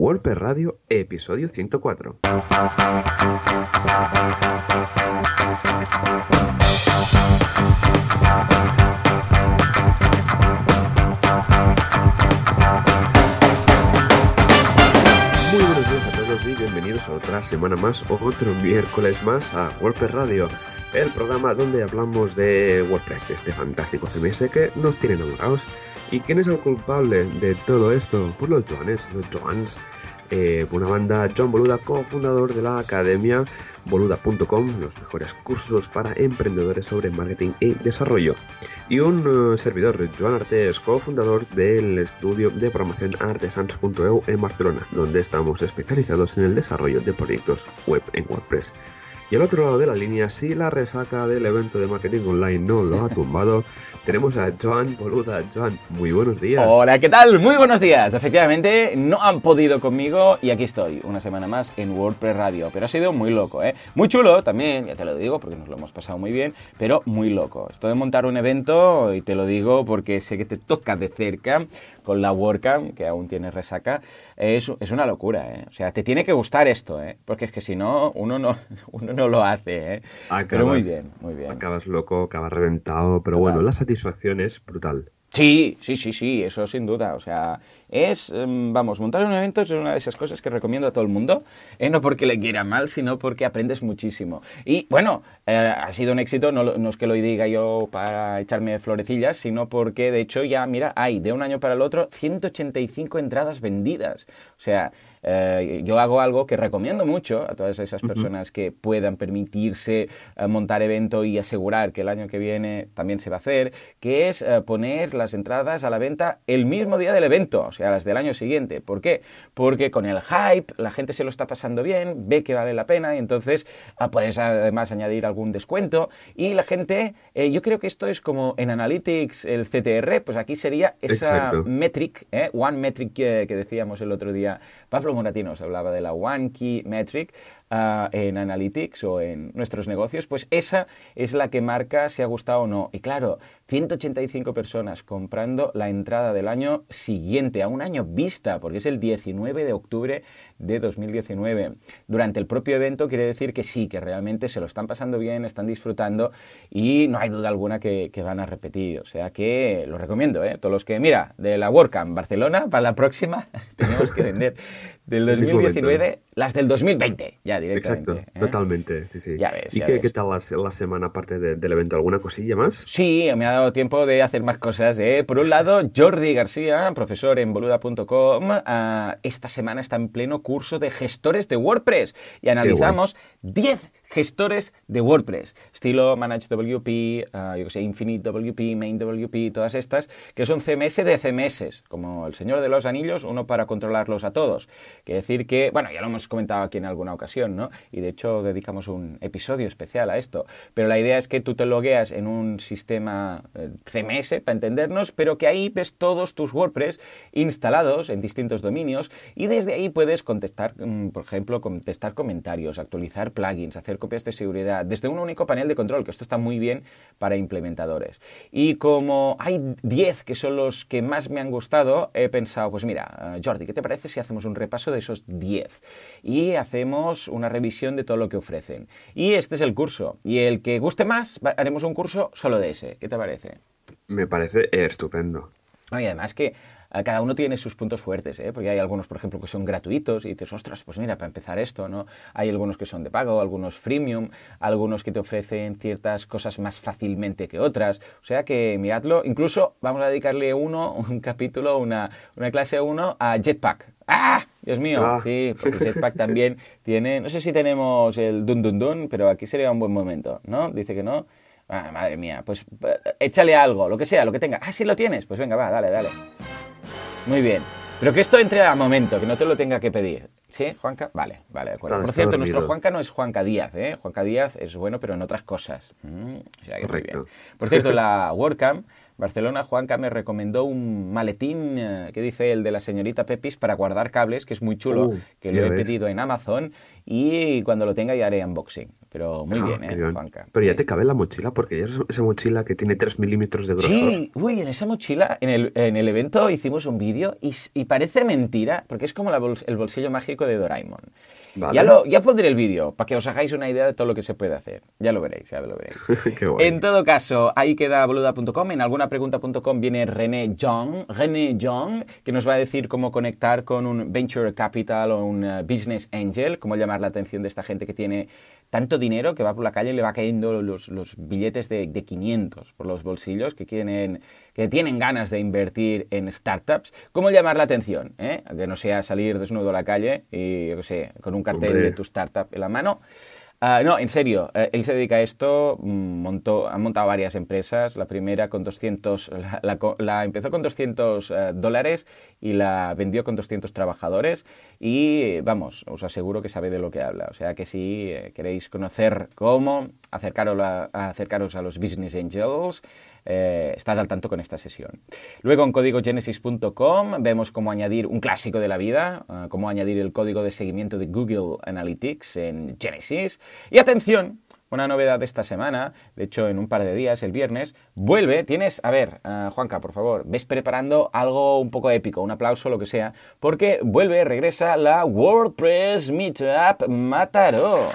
WordPress Radio, episodio 104. Muy buenos días a todos y bienvenidos otra semana más, otro miércoles más a WordPress Radio, el programa donde hablamos de WordPress, este fantástico CMS que nos tiene enamorados. ¿Y quién es el culpable de todo esto? Pues los Joanes, los Joans. Eh, una banda John Boluda, cofundador de la academia boluda.com, los mejores cursos para emprendedores sobre marketing y desarrollo. Y un eh, servidor, Joan Artes, cofundador del estudio de programación artesans.eu en Barcelona, donde estamos especializados en el desarrollo de proyectos web en WordPress. Y al otro lado de la línea, si la resaca del evento de marketing online no lo ha tumbado, tenemos a Joan Boluda. Joan, muy buenos días. Hola, ¿qué tal? Muy buenos días. Efectivamente, no han podido conmigo y aquí estoy, una semana más en WordPress Radio. Pero ha sido muy loco, ¿eh? Muy chulo también, ya te lo digo, porque nos lo hemos pasado muy bien, pero muy loco. Esto de montar un evento, y te lo digo porque sé que te toca de cerca, con la WordCamp, que aún tiene resaca, es, es una locura, ¿eh? O sea, te tiene que gustar esto, ¿eh? Porque es que si no, uno no, uno no lo hace, ¿eh? pero muy bien, muy bien. Acabas loco, acabas reventado, pero bueno, la satisfacción es brutal. Sí, sí, sí, sí, eso sin duda. O sea, es, em, vamos, montar un evento es una de esas cosas que recomiendo a todo el mundo, eh, no porque le quiera mal, sino porque aprendes muchísimo. Y bueno, eh, ha sido un éxito, no, no, es que lo diga yo para echarme florecillas, sino porque de hecho ya, mira, hay de un año para el otro 185 entradas vendidas. O sea, eh, yo hago algo que recomiendo mucho a todas esas personas que puedan permitirse eh, montar evento y asegurar que el año que viene también se va a hacer, que es eh, poner las entradas a la venta el mismo día del evento, o sea, las del año siguiente. ¿Por qué? Porque con el hype la gente se lo está pasando bien, ve que vale la pena y entonces ah, puedes además añadir algún descuento y la gente, yo creo que esto es como en Analytics el CTR, pues aquí sería esa metric, one metric que, que decíamos el otro día, Pablo Pablo hablaba de la One Key Metric ah, en Analytics o en nuestros negocios, pues esa es la que marca si ha gustado o no. Y claro, 185 personas comprando la entrada del año siguiente, a un año vista, porque es el 19 de octubre de 2019. Durante el propio evento quiere decir que sí, que realmente se lo están pasando bien, están disfrutando y no hay duda alguna que, van a repetir. O sea que lo recomiendo, ¿eh? Todos los que, mira, de la WordCamp Barcelona, para la próxima tenemos que vender del 2019 las del 2020, ya directamente. Exacto, ¿eh? totalmente, sí, sí. ¿Y qué, qué, tal la, semana aparte del evento? ¿Alguna cosilla más? Sí, me ha dado tiempo de hacer más cosas. ¿eh? Por un lado, Jordi García, profesor en boluda.com, ah, esta semana está en pleno curso de gestores de WordPress y analizamos 10 gestores de WordPress, estilo ManageWP, uh, yo que sé, Infinite WP, Main WP, todas estas, que son CMS de CMS, como el Señor de los Anillos, uno para controlarlos a todos. Quiere decir que, bueno, ya lo hemos comentado aquí en alguna ocasión, ¿no? Y de hecho dedicamos un episodio especial a esto. Pero la idea es que tú te logueas en un sistema eh, CMS, para entendernos, pero que ahí ves todos tus WordPress instalados en distintos dominios y desde ahí puedes contestar, mm, por ejemplo, contestar comentarios, actualizar plugins, hacer copias de seguridad desde un único panel de control, que esto está muy bien para implementadores. Y como hay 10 que son los que más me han gustado, he pensado, pues mira, eh, Jordi, ¿qué te parece si hacemos un repaso de esos 10? Y hacemos una revisión de todo lo que ofrecen. Y este es el curso. Y el que guste más, haremos un curso solo de ese. ¿Qué te parece? Me parece estupendo. y además que cada uno tiene sus puntos fuertes, ¿eh? porque hay algunos, por ejemplo, que son gratuitos y dices, ostras, pues mira, para empezar esto, ¿no? Hay algunos que son de pago, algunos freemium, algunos que te ofrecen ciertas cosas más fácilmente que otras. O sea que miradlo, incluso vamos a dedicarle uno, un capítulo, una, una clase uno a Jetpack. ¡Ah! Dios mío, ah. sí, porque Jetpack también tiene, no sé si tenemos el dun dun dun, pero aquí sería un buen momento, ¿no? Dice que no. Ah, madre mía, pues eh, échale algo, lo que sea, lo que tenga. Ah, sí lo tienes, pues venga, va, dale, dale. Muy bien. Pero que esto entre a momento, que no te lo tenga que pedir. ¿Sí, Juanca? Vale, vale, de acuerdo. Por cierto, nuestro Juanca no es Juanca Díaz, ¿eh? Juanca Díaz es bueno, pero en otras cosas. Mm, o sea, que muy bien. Por cierto, la WordCamp Barcelona, Juanca me recomendó un maletín eh, que dice el de la señorita Pepis para guardar cables, que es muy chulo, uh, que lo he pedido en Amazon y cuando lo tenga ya haré unboxing. Pero muy Ah, bien, ¿eh, bien. Juanca? Pero ya te cabe en la mochila, porque ya es esa mochila que tiene 3 milímetros de grosor. Sí, uy, en esa mochila, en el, en el evento hicimos un vídeo y parece mentira, porque es como la bols- el bolsillo mágico de Doraemon. Vale. Ya, lo, ya pondré el vídeo para que os hagáis una idea de todo lo que se puede hacer. Ya lo veréis, ya lo veréis. Qué. En todo caso, ahí queda boluda.com. En algunapregunta.com viene René Young, René Young, que nos va a decir cómo conectar con un venture capital o un eh, business angel, cómo llamar la atención de esta gente que tiene tanto dinero que va por la calle y le va cayendo los, los billetes de, de 500 por los bolsillos, que quieren que tienen ganas de invertir en startups. ¿Cómo llamar la atención? eh? Que no sea salir desnudo a la calle y, yo qué sé, con un cartel Hombre. de tu startup en la mano. Ah, no, en serio, eh, él se dedica a esto, mm, montó, ha montado varias empresas, la primera con 200, la, la co- la empezó con 200 eh, dólares y la vendió con 200 trabajadores y vamos, os aseguro que sabe de lo que habla, o sea que si queréis conocer cómo acercaros a, los Business Angels, eh, estad al tanto con esta sesión. Luego en códigogenesis.com vemos cómo añadir un clásico de la vida, eh, cómo añadir el código de seguimiento de Google Analytics en Genesis. Y atención, una novedad de esta semana, de hecho en un par de días, el viernes, vuelve, tienes, a ver, eh, Juanca, por favor, ves preparando algo un poco épico, un aplauso, lo que sea, porque vuelve, regresa la WordPress Meetup Mataró.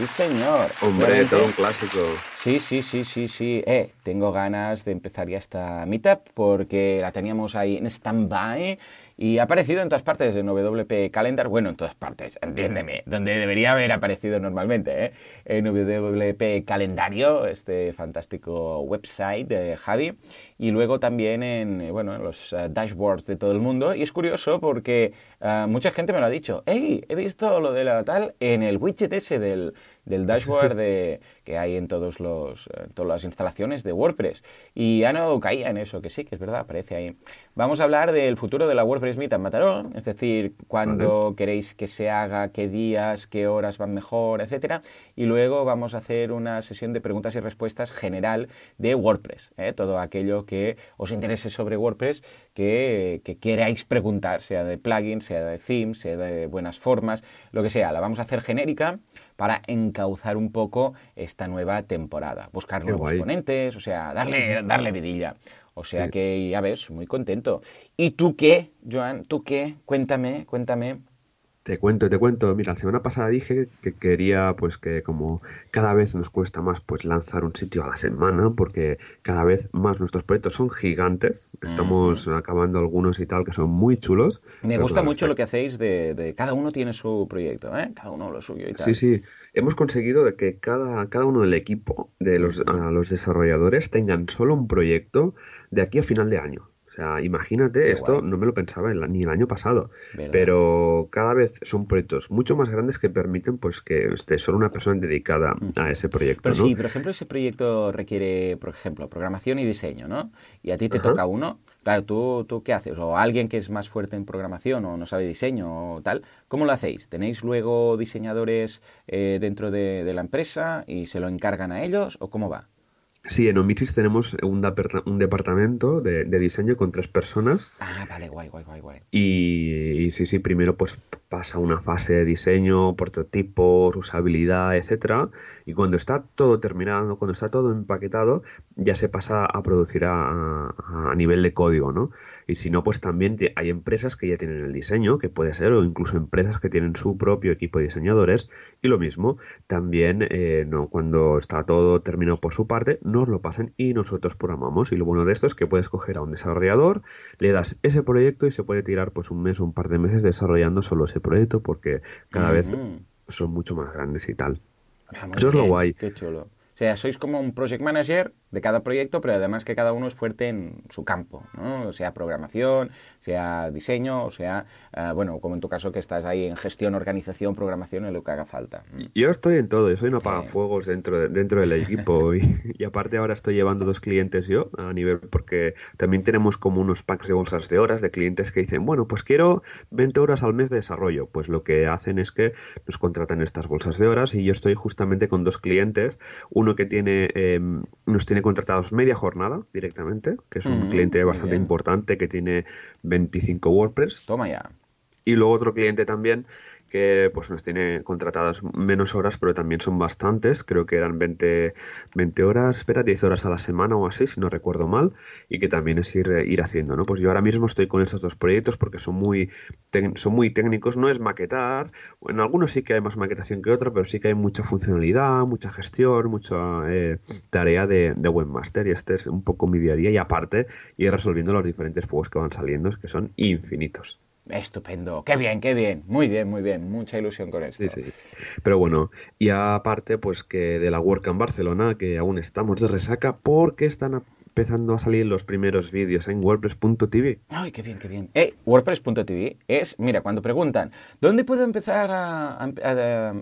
Sí, señor. Hombre, Realmente- todo un clásico. Sí, sí, sí, sí, sí. Eh, tengo ganas de empezar ya esta meetup porque la teníamos ahí en stand-by y ha aparecido en todas partes en WP Calendar. Bueno, en todas partes, entiéndeme, donde debería haber aparecido normalmente, ¿eh? En WP Calendario, este fantástico website de Javi. Y luego también en, eh, bueno, en los eh, dashboards de todo el mundo. Y es curioso porque eh, mucha gente me lo ha dicho. ¡Hey! He visto lo de la tal en el widget ese del, del dashboard de, que hay en todos los, eh, todas las instalaciones de WordPress. Y ya no caía en eso, que sí, que es verdad, aparece ahí. Vamos a hablar del futuro de la WordPress Meet en Mataró, es decir, cuándo queréis que se haga, qué días, qué horas van mejor, etcétera. Y luego vamos a hacer una sesión de preguntas y respuestas general de WordPress, ¿eh? todo aquello que os interese sobre WordPress, que, que queráis preguntar, sea de plugins, sea de themes, sea de buenas formas, lo que sea. La vamos a hacer genérica para encauzar un poco esta nueva temporada. Buscar Qué nuevos guay. ponentes, o sea, darle, darle vidilla. O sea Sí. que, ya ves, muy contento. ¿Y tú qué, Joan? ¿Tú qué? Cuéntame, cuéntame. Te cuento, te cuento. Mira, la semana pasada dije que quería, pues que como cada vez nos cuesta más, pues lanzar un sitio a la semana, porque cada vez más nuestros proyectos son gigantes. Estamos acabando algunos y tal que son muy chulos. Me gusta mucho lo que hacéis de, de- Cada uno tiene su proyecto, ¿eh? Cada uno lo suyo y tal. Sí, sí. Hemos conseguido de que cada, cada uno del equipo de los, a los desarrolladores tengan solo un proyecto de aquí a final de año. Sea, imagínate, Qué esto guay. no me lo pensaba el- ni el año pasado, ¿Verdad? pero cada vez son proyectos mucho más grandes que permiten pues que esté solo una persona dedicada a ese proyecto, Pero ¿no? sí, por ejemplo, ese proyecto requiere, por ejemplo, programación y diseño, ¿no? Y a ti te Ajá. toca uno. Claro, ¿tú, ¿tú qué haces? O alguien que es más fuerte en programación o no sabe diseño o tal. ¿Cómo lo hacéis? ¿Tenéis luego diseñadores eh, dentro de, de la empresa y se lo encargan a ellos o cómo va? Sí, en Omitis tenemos un, departamento de, de diseño con tres personas Ah, vale, guay, guay, guay, guay. Y, y sí, sí, primero pues pasa una fase de diseño, prototipos, usabilidad, etcétera, y cuando está todo terminado, cuando está todo empaquetado, ya se pasa a producir a nivel de código, ¿no? Y si no, pues también te- hay empresas que ya tienen el diseño, que puede ser, o incluso empresas que tienen su propio equipo de diseñadores, y lo mismo, también eh, no, cuando está todo terminado por su parte, nos lo pasan y nosotros programamos. Y lo bueno de esto es que puedes coger a un desarrollador, le das ese proyecto y se puede tirar pues un mes o un par de meses desarrollando solo ese proyecto porque cada vez son mucho más grandes y tal. Ah, Eso es lo guay. Qué chulo. O sea, sois como un project manager de cada proyecto, pero además que cada uno es fuerte en su campo, ¿no? Sea programación, sea diseño, o sea, ah, bueno, como en tu caso que estás ahí en gestión, organización, programación, en lo que haga falta. Yo estoy en todo, yo soy un apagafuegos dentro, de- dentro del equipo y, y aparte ahora estoy llevando dos clientes yo a nivel porque también tenemos como unos packs de bolsas de horas de clientes que dicen, bueno, pues quiero 20 horas al mes de desarrollo. Pues lo que hacen es que nos contratan estas bolsas de horas y yo estoy justamente con dos clientes, uno que tiene eh, nos tiene contratados media jornada directamente, que es un Mm, cliente bastante bien. importante que tiene 25 WordPress Toma ya. Y luego otro cliente también que pues nos tiene contratadas menos horas, pero también son bastantes, creo que eran 20, 20 horas, espera, 10 horas a la semana o así, si no recuerdo mal, y que también es ir, ir haciendo, ¿no? Pues yo ahora mismo estoy con estos dos proyectos porque son muy, son muy técnicos, no es maquetar, en algunos sí que hay más maquetación que otros, pero sí que hay mucha funcionalidad, mucha gestión, mucha eh, tarea de, de, webmaster, y este es un poco mi día a día, y aparte ir resolviendo los diferentes juegos que van saliendo, que son infinitos. Estupendo, qué bien, qué bien, muy bien, muy bien, mucha ilusión con esto. Sí, sí. Pero bueno, y aparte, pues que de la WordCamp Barcelona, que aún estamos de resaca porque están empezando a salir los primeros vídeos en WordPress.tv. Ay, qué bien, qué bien. Eh, WordPress.tv es, mira, cuando preguntan, ¿dónde puedo empezar a,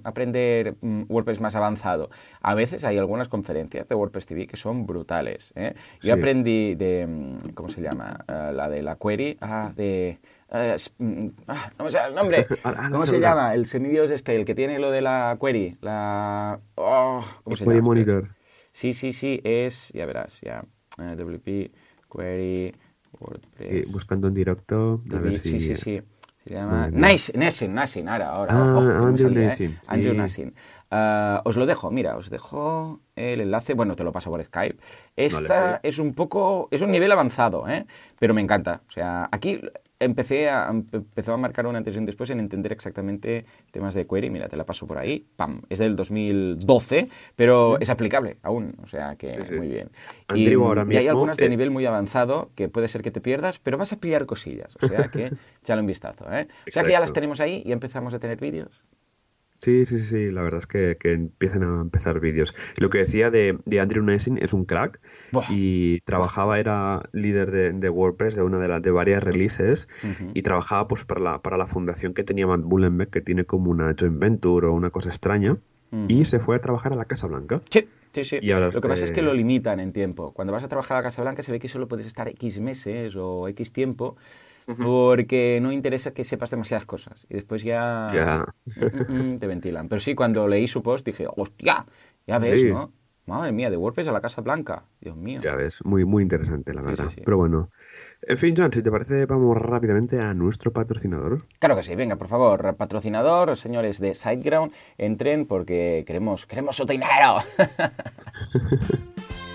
aprender mm, WordPress más avanzado? A veces hay algunas conferencias de WordPress TV que son brutales. ¿eh? Yo aprendí de, mm, ¿cómo se llama? Eh, la de la query, ah, de... Eh, mm, ah, no me sale el nombre. ¿Cómo se llama? El semidios este, el que tiene lo de la query. La. Oh, ¿Cómo se llama? Monitor. Sí, sí, sí, es. Ya verás, ya. Uh, eh, WP, query, WordPress. buscando en directo. A ver sí, si... sí, sí. Se llama. Nice, Nessin, Nassin, ahora, ahora. Ah, Ojo, Andrew Nassin. ¿eh? Andrew Nassin. Uh, os lo dejo, mira, os dejo el enlace, bueno, te lo paso por Skype. Esta es un poco, es un nivel avanzado, ¿eh? pero me encanta. O sea, aquí empecé a, empezó a marcar un antes y un después en entender exactamente temas de query. Mira, te la paso por ahí. ¡Pam! Es del 2012, pero es aplicable aún. O sea que muy bien. Y, ahora mismo, y, hay algunas de eh, nivel muy avanzado que puede ser que te pierdas, pero vas a pillar cosillas. O sea que échale un vistazo. ¿eh? O sea que ya las tenemos ahí y empezamos a tener vídeos. Sí, sí, sí, la verdad es que, que empiezan a empezar vídeos. Lo que decía de, de Andrew Nessing es un crack y trabajaba, era líder de, WordPress de una de las de varias releases y trabajaba pues para la, para la fundación que tenía Matt Bullenbeck, que tiene como una joint venture o una cosa extraña, y se fue a trabajar a la Casa Blanca. Sí. Sí, sí. lo que pasa es que lo limitan en tiempo. Cuando vas a trabajar a la Casa Blanca se ve que solo puedes estar X meses o X tiempo porque no interesa que sepas demasiadas cosas. Y después ya mm, mm, mm, te ventilan. Pero sí, cuando leí su post dije, hostia, ya ves, ¿no? Madre mía, de WordPress a la Casa Blanca. Dios mío. Ya ves, muy, muy interesante, la verdad. Pero bueno. En fin, John, si te parece, vamos rápidamente a nuestro patrocinador. Claro que sí, venga, por favor, patrocinador, señores de SiteGround, entren porque queremos, queremos su dinero.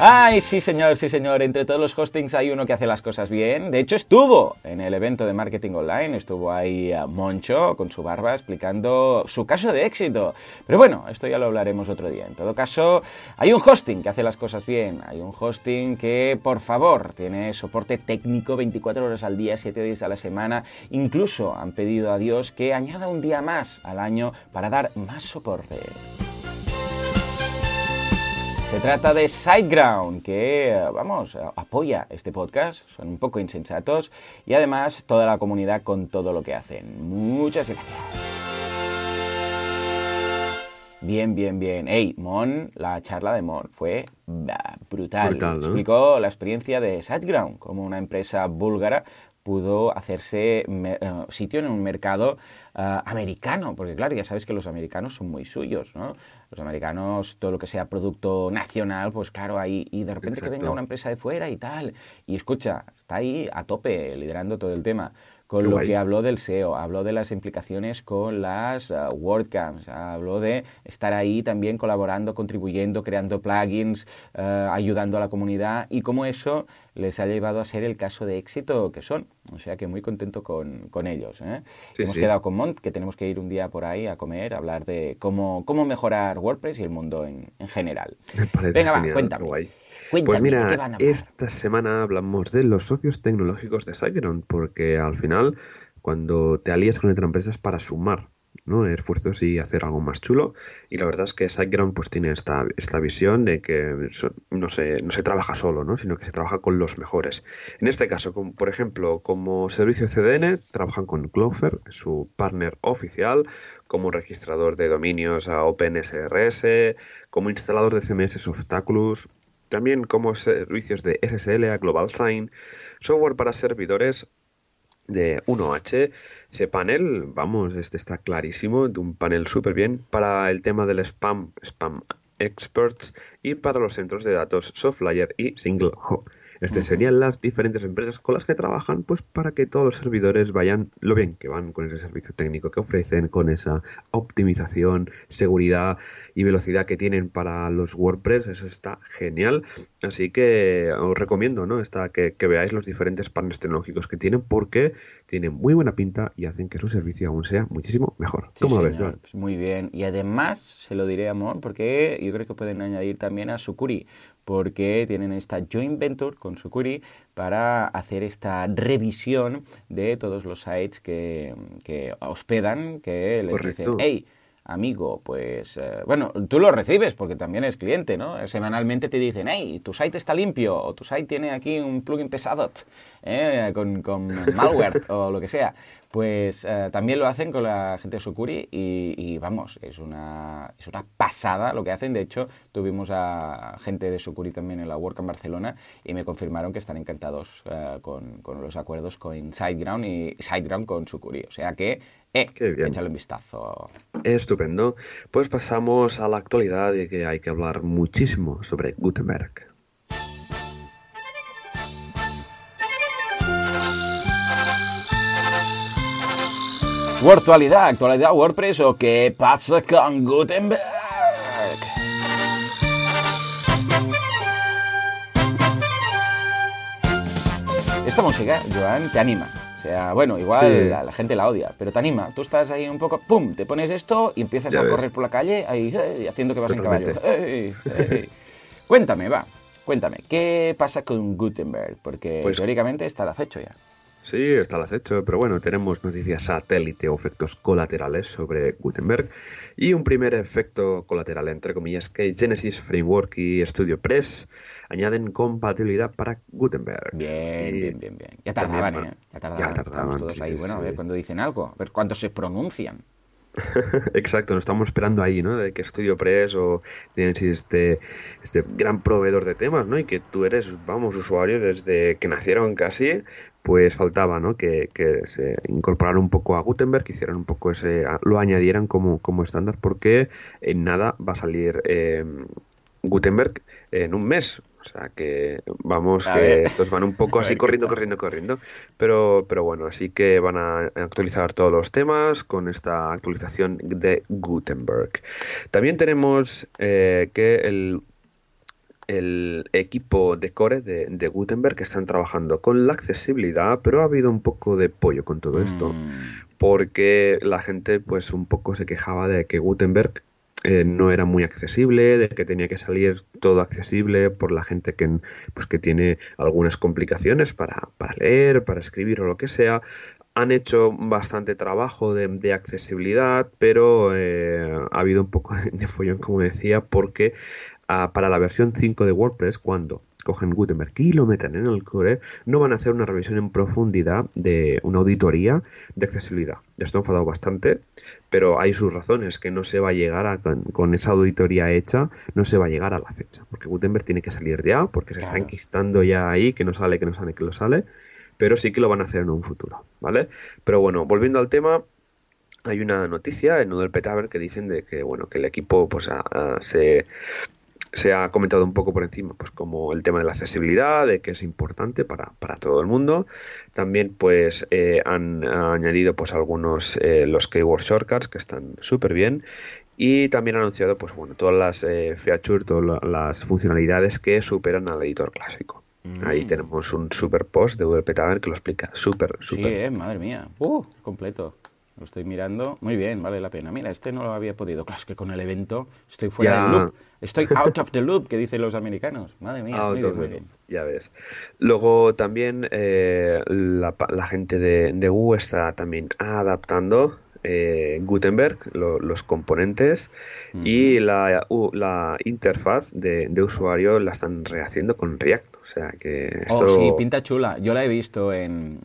Ay, sí señor, sí señor. Entre todos los hostings hay uno que hace las cosas bien. De hecho, estuvo en el evento de marketing online. Estuvo ahí a Moncho con su barba explicando su caso de éxito. Pero bueno, esto ya lo hablaremos otro día. En todo caso, hay un hosting que hace las cosas bien. Hay un hosting que, por favor, tiene soporte técnico 24 horas al día, 7 días a la semana. Incluso han pedido a Dios que añada un día más al año para dar más soporte. Se trata de SiteGround, que, vamos, apoya este podcast, son un poco insensatos, y además toda la comunidad con todo lo que hacen. Muchas gracias. Bien, bien, bien. Hey, Mon, la charla de Mon fue brutal. Explicó la experiencia de SiteGround, como una empresa búlgara pudo hacerse eh, sitio en un mercado eh, americano, porque claro, ya sabes que los americanos son muy suyos, ¿no? Los americanos, todo lo que sea producto nacional, pues claro, ahí, y de repente que venga una empresa de fuera y tal, y escucha, está ahí a tope, liderando todo el tema con lo que habló del SEO, habló de las implicaciones con las uh, WordCamps, habló de estar ahí también colaborando, contribuyendo, creando plugins, uh, ayudando a la comunidad y cómo eso les ha llevado a ser el caso de éxito que son. O sea que muy contento con, con ellos. ¿eh? Hemos quedado con Mont, que tenemos que ir un día por ahí a comer, a hablar de cómo, cómo mejorar WordPress y el mundo en, en general. Venga, va, cuéntame pues mira, esta semana hablamos de los socios tecnológicos de SiteGround, porque al final, cuando te alías con otra empresa es para sumar ¿no? esfuerzos y hacer algo más chulo. Y la verdad es que SiteGround pues, tiene esta, esta visión de que no se, no se trabaja solo, ¿no? sino que se trabaja con los mejores. En este caso, como, por ejemplo, como servicio CDN, trabajan con Clover, su partner oficial, como registrador de dominios a OpenSRS, como instalador de CMS Softaculous, también como servicios de SSL a Global Sign, software para servidores de 1H. Ese panel, vamos, este está clarísimo, de un panel súper bien para el tema del spam, spam experts y para los centros de datos Softlayer y Single Este serían las diferentes empresas con las que trabajan, pues para que todos los servidores vayan lo bien que van con ese servicio técnico que ofrecen, con esa optimización, seguridad y velocidad que tienen para los WordPress. Eso está genial. Así que os recomiendo, ¿no? Está que, que veáis los diferentes paneles tecnológicos que tienen porque tienen muy buena pinta y hacen que su servicio aún sea muchísimo mejor. ¿Cómo lo ves, pues muy bien. Y además, se lo diré, Amor, porque yo creo que pueden añadir también a Sucuri, porque tienen esta joint venture con Sucuri para hacer esta revisión de todos los sites que, que hospedan, que les dicen, hey, amigo, pues eh, bueno, tú lo recibes porque también es cliente, ¿no? Semanalmente te dicen, hey, tu site está limpio o tu site tiene aquí un plugin pesado ¿eh? con, con malware o lo que sea. Pues eh, también lo hacen con la gente de Sucuri y, vamos, es una, es una pasada lo que hacen. De hecho, tuvimos a gente de Sucuri también en la Work en Barcelona y me confirmaron que están encantados eh, con, con, los acuerdos con SiteGround y SiteGround con Sucuri. O sea que, eh, échale un vistazo. Estupendo. Pues pasamos a la actualidad y que hay que hablar muchísimo sobre Gutenberg. Virtualidad, actualidad WordPress o qué pasa con Gutenberg. Esta música, Joan, te anima. O sea, bueno, igual la, gente la odia, pero te anima. Tú estás ahí un poco, ¡pum! Te pones esto y empiezas a correr por la calle ahí, haciendo que vas en caballo. Cuéntame, va, cuéntame, ¿qué pasa con Gutenberg? Porque pues teóricamente está al acecho ya. Sí, está al acecho, pero bueno, tenemos noticias satélite o efectos colaterales sobre Gutenberg y un primer efecto colateral, entre comillas, que Genesis Framework y StudioPress añaden compatibilidad para Gutenberg. Bien, bien, bien, bien. Ya tardaban, ¿eh? Ya tardaban. Ya tardaban todos ahí. bueno, a ver cuando dicen algo, a ver cuándo se pronuncian. Exacto, nos estamos esperando ahí, ¿no? De que StudioPress o tienes este, este gran proveedor de temas, ¿no? Y que tú eres, vamos, usuario desde que nacieron casi, pues faltaba, ¿no? Que, se incorporaran un poco a Gutenberg, que hicieran un poco ese, lo añadieran como, como estándar, porque en nada va a salir eh, Gutenberg en un mes. O sea que vamos, que estos van un poco así corriendo, corriendo, corriendo. Pero, pero bueno, así que van a actualizar todos los temas con esta actualización de Gutenberg. También tenemos eh, que el el equipo de core de, Gutenberg que están trabajando con la accesibilidad, pero ha habido un poco de pollo con todo esto, mm. porque la gente pues un poco se quejaba de que Gutenberg eh, no era muy accesible, de que tenía que salir todo accesible por la gente que, pues, que tiene algunas complicaciones para, para leer, para escribir o lo que sea. Han hecho bastante trabajo de, accesibilidad, pero eh, ha habido un poco de follón, como decía, porque para la versión 5 de WordPress, cuando cogen Gutenberg y lo meten en el core, no van a hacer una revisión en profundidad de una auditoría de accesibilidad. Esto ha enfadado bastante, pero hay sus razones, que no se va a llegar a, con, esa auditoría hecha, no se va a llegar a la fecha, porque Gutenberg tiene que salir ya, porque se está enquistando ya ahí, que no sale, que no sale, que lo sale, pero sí que lo van a hacer en un futuro, ¿vale? Pero bueno, volviendo al tema, hay una noticia en del Petaver que dicen de que bueno que el equipo pues se se ha comentado un poco por encima, pues como el tema de la accesibilidad, de que es importante para, para todo el mundo. También pues eh, han, añadido pues algunos eh, los keyword shortcuts que están súper bien y también han anunciado pues bueno todas las eh, features, todas las funcionalidades que superan al editor clásico. Ahí mm. tenemos un super post de WP que lo explica súper, súper. Sí, madre mía. Uh, completo. Lo estoy mirando. Muy bien, vale la pena. Mira, este no lo había podido. Claro, es que con el evento estoy fuera del loop. Estoy out of the loop, que dicen los americanos. Madre mía, muy bien, Ya ves. Luego también eh, la, gente de, de U está también adaptando eh, Gutenberg, los componentes y la, la interfaz de, usuario la están rehaciendo con React. O sea que. Oh, sí, pinta chula. Yo la he visto en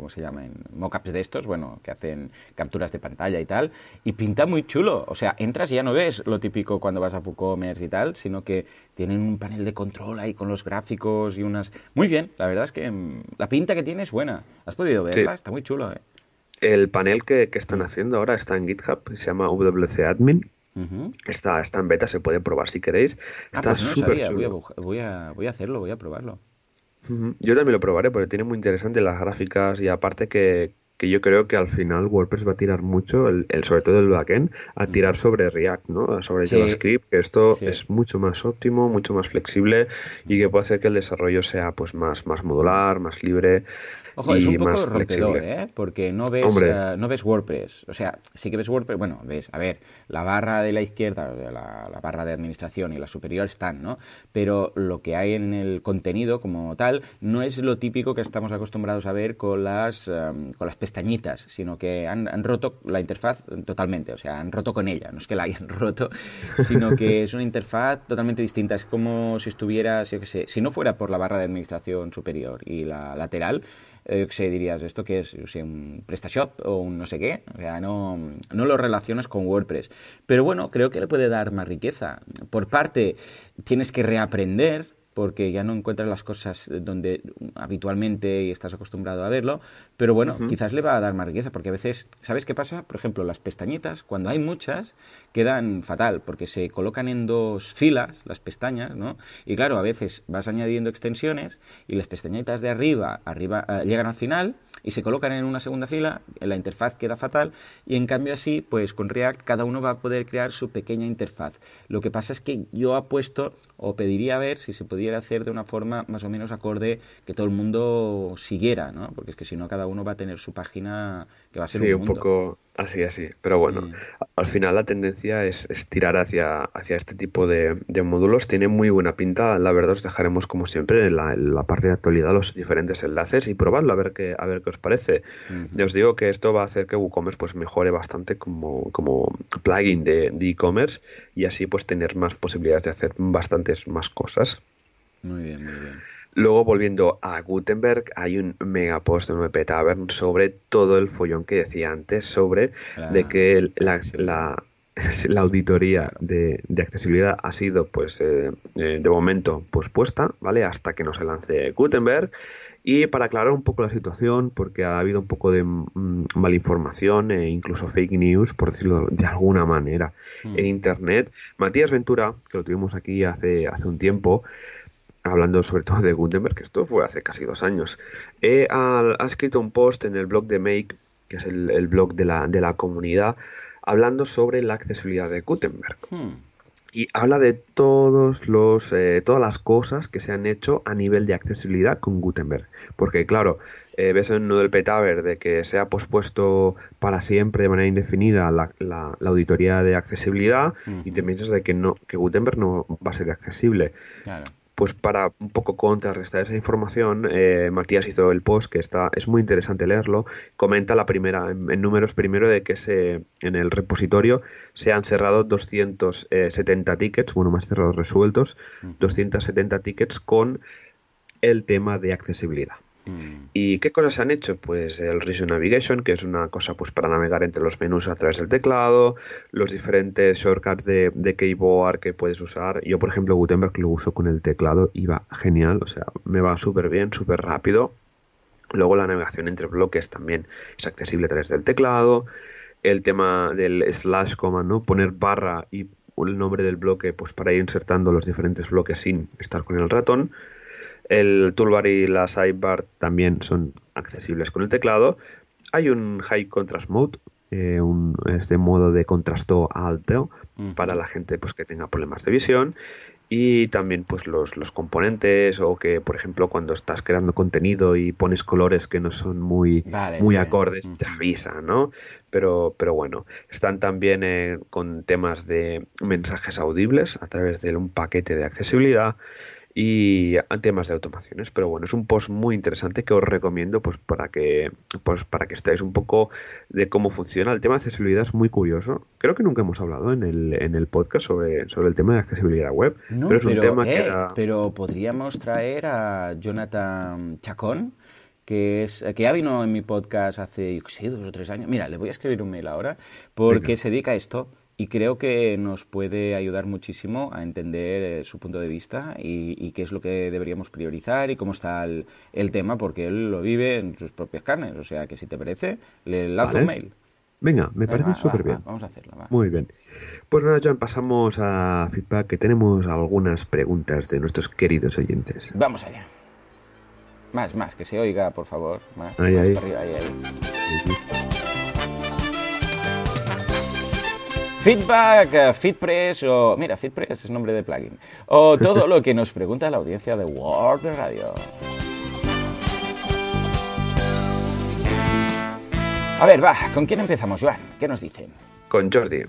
¿cómo se llama? En mockups de estos, bueno, que hacen capturas de pantalla y tal, y pinta muy chulo. O sea, entras y ya no ves lo típico cuando vas a WooCommerce y tal, sino que tienen un panel de control ahí con los gráficos y unas... Muy bien, la verdad es que mm, la pinta que tiene es buena. ¿Has podido verla? Está muy chulo, ¿eh? El panel que, están haciendo ahora está en GitHub, se llama WC Admin. está, está en beta, se puede probar si queréis. Ah, está súper chulo. Voy a, voy a hacerlo, voy a probarlo. Yo también lo probaré porque tiene muy interesante las gráficas y aparte que, que yo creo que al final WordPress va a tirar mucho, el, sobre todo el backend, a tirar sobre React, ¿no? Sobre JavaScript, que esto es mucho más óptimo, mucho más flexible y que puede hacer que el desarrollo sea pues más, más modular, más libre. Ojo, es un poco rompedor, ¿eh? Porque no ves, eh, no ves WordPress. O sea, sí que ves WordPress, bueno, ves, a ver, la barra de la izquierda, la, la barra de administración y la superior están, ¿no? Pero lo que hay en el contenido como tal no es lo típico que estamos acostumbrados a ver con las, um, con las pestañitas, sino que han, han, roto la interfaz totalmente, o sea, han roto con ella. No es que la hayan roto, sino que es una interfaz totalmente distinta. Es como si estuvieras, yo qué sé, si no fuera por la barra de administración superior y la lateral, eh, ¿qué dirías? ¿Esto que es? ¿Un PrestaShop o un no sé qué? O sea, no, no lo relacionas con WordPress. Pero bueno, creo que le puede dar más riqueza. Por parte, tienes que reaprender porque ya no encuentras las cosas donde habitualmente estás acostumbrado a verlo, pero bueno, quizás le va a dar más riqueza, porque a veces, ¿sabes qué pasa? Por ejemplo, las pestañitas, cuando hay muchas, quedan fatal, porque se colocan en dos filas las pestañas, ¿no? Y claro, a veces vas añadiendo extensiones y las pestañitas de arriba, arriba eh, llegan al final y se colocan en una segunda fila, la interfaz queda fatal y en cambio así, pues con React cada uno va a poder crear su pequeña interfaz. Lo que pasa es que yo apuesto o pediría ver si se pudiera hacer de una forma más o menos acorde que todo el mundo siguiera, ¿no? Porque es que si no cada uno va a tener su página que va a ser sí, un, un poco así, así. Pero bueno, al final la tendencia es, tirar hacia, hacia este tipo de, módulos. Tiene muy buena pinta. La verdad, os dejaremos como siempre en la, parte de actualidad los diferentes enlaces y probadlo a ver qué, a ver qué os parece. Ya os digo que esto va a hacer que WooCommerce pues mejore bastante como, como plugin de e-commerce y así pues tener más posibilidades de hacer bastantes más cosas. Muy bien, muy bien. Luego, volviendo a Gutenberg, hay un mega post de MP Tavern sobre todo el follón que decía antes, sobre de que la, la, auditoría de, accesibilidad ha sido, pues, eh, eh, de momento, pospuesta, ¿vale? Hasta que no se lance Gutenberg. Y para aclarar un poco la situación, porque ha habido un poco de mm, malinformación e incluso fake news, por decirlo de alguna manera, hmm. en Internet, Matías Ventura, que lo tuvimos aquí hace, hace un tiempo, hablando sobre todo de Gutenberg, que esto fue hace casi dos años, eh, ha, escrito un post en el blog de Make, que es el, blog de la, de la, comunidad, hablando sobre la accesibilidad de Gutenberg. Hmm. Y habla de todos los, eh, todas las cosas que se han hecho a nivel de accesibilidad con Gutenberg. Porque claro, eh, ves en uno del petaver de que se ha pospuesto para siempre de manera indefinida la, la, auditoría de accesibilidad y te piensas de que no que Gutenberg no va a ser accesible. Claro pues para un poco contrarrestar esa información, eh, Matías hizo el post que está es muy interesante leerlo. Comenta la primera en, números primero de que se en el repositorio se han cerrado 270 tickets, bueno más cerrados resueltos, 270 tickets con el tema de accesibilidad. Mm. ¿Y qué cosas se han hecho? Pues el Region Navigation, que es una cosa pues para navegar entre los menús a través del teclado, los diferentes shortcuts de, de keyboard que puedes usar. Yo, por ejemplo, Gutenberg lo uso con el teclado y va genial, o sea, me va súper bien, súper rápido. Luego la navegación entre bloques también es accesible a través del teclado. El tema del slash coma, ¿no? Poner barra y el nombre del bloque pues para ir insertando los diferentes bloques sin estar con el ratón. El toolbar y la sidebar también son accesibles con el teclado. Hay un High Contrast Mode, eh, un, este modo de contrasto alto para la gente pues, que tenga problemas de visión. Y también pues los, los, componentes o que, por ejemplo, cuando estás creando contenido y pones colores que no son muy, muy acordes, te avisa, ¿no? Pero, pero bueno, están también eh, con temas de mensajes audibles a través de un paquete de accesibilidad y temas de automaciones. Pero bueno, es un post muy interesante que os recomiendo pues para que pues para que estéis un poco de cómo funciona. El tema de accesibilidad es muy curioso. Creo que nunca hemos hablado en el, en el podcast sobre, sobre el tema de accesibilidad web. pero es un tema que eh, Pero podríamos traer a Jonathan Chacón que es que ya vino en mi podcast hace, dos o tres años. Mira, le voy a escribir un mail ahora porque se dedica a esto y creo que nos puede ayudar muchísimo a entender eh, su punto de vista y, qué es lo que deberíamos priorizar y cómo está el, tema, porque él lo vive en sus propias carnes. O sea que si te parece, le lanzo un mail. Venga, me parece súper bien. vamos a hacerlo. Muy bien. Pues nada, John, pasamos a feedback, que tenemos algunas preguntas de nuestros queridos oyentes. Vamos allá. Más, más, que se oiga, por favor. Más, Ahí, más ahí. para arriba, ahí, ahí. Feedback, eh, FeedPress o... Mira, FeedPress es nombre de plugin. O todo lo que nos pregunta la audiencia de World Radio. A ver, va, ¿con quién empezamos, Joan? ¿Qué nos dicen? Con Jordi.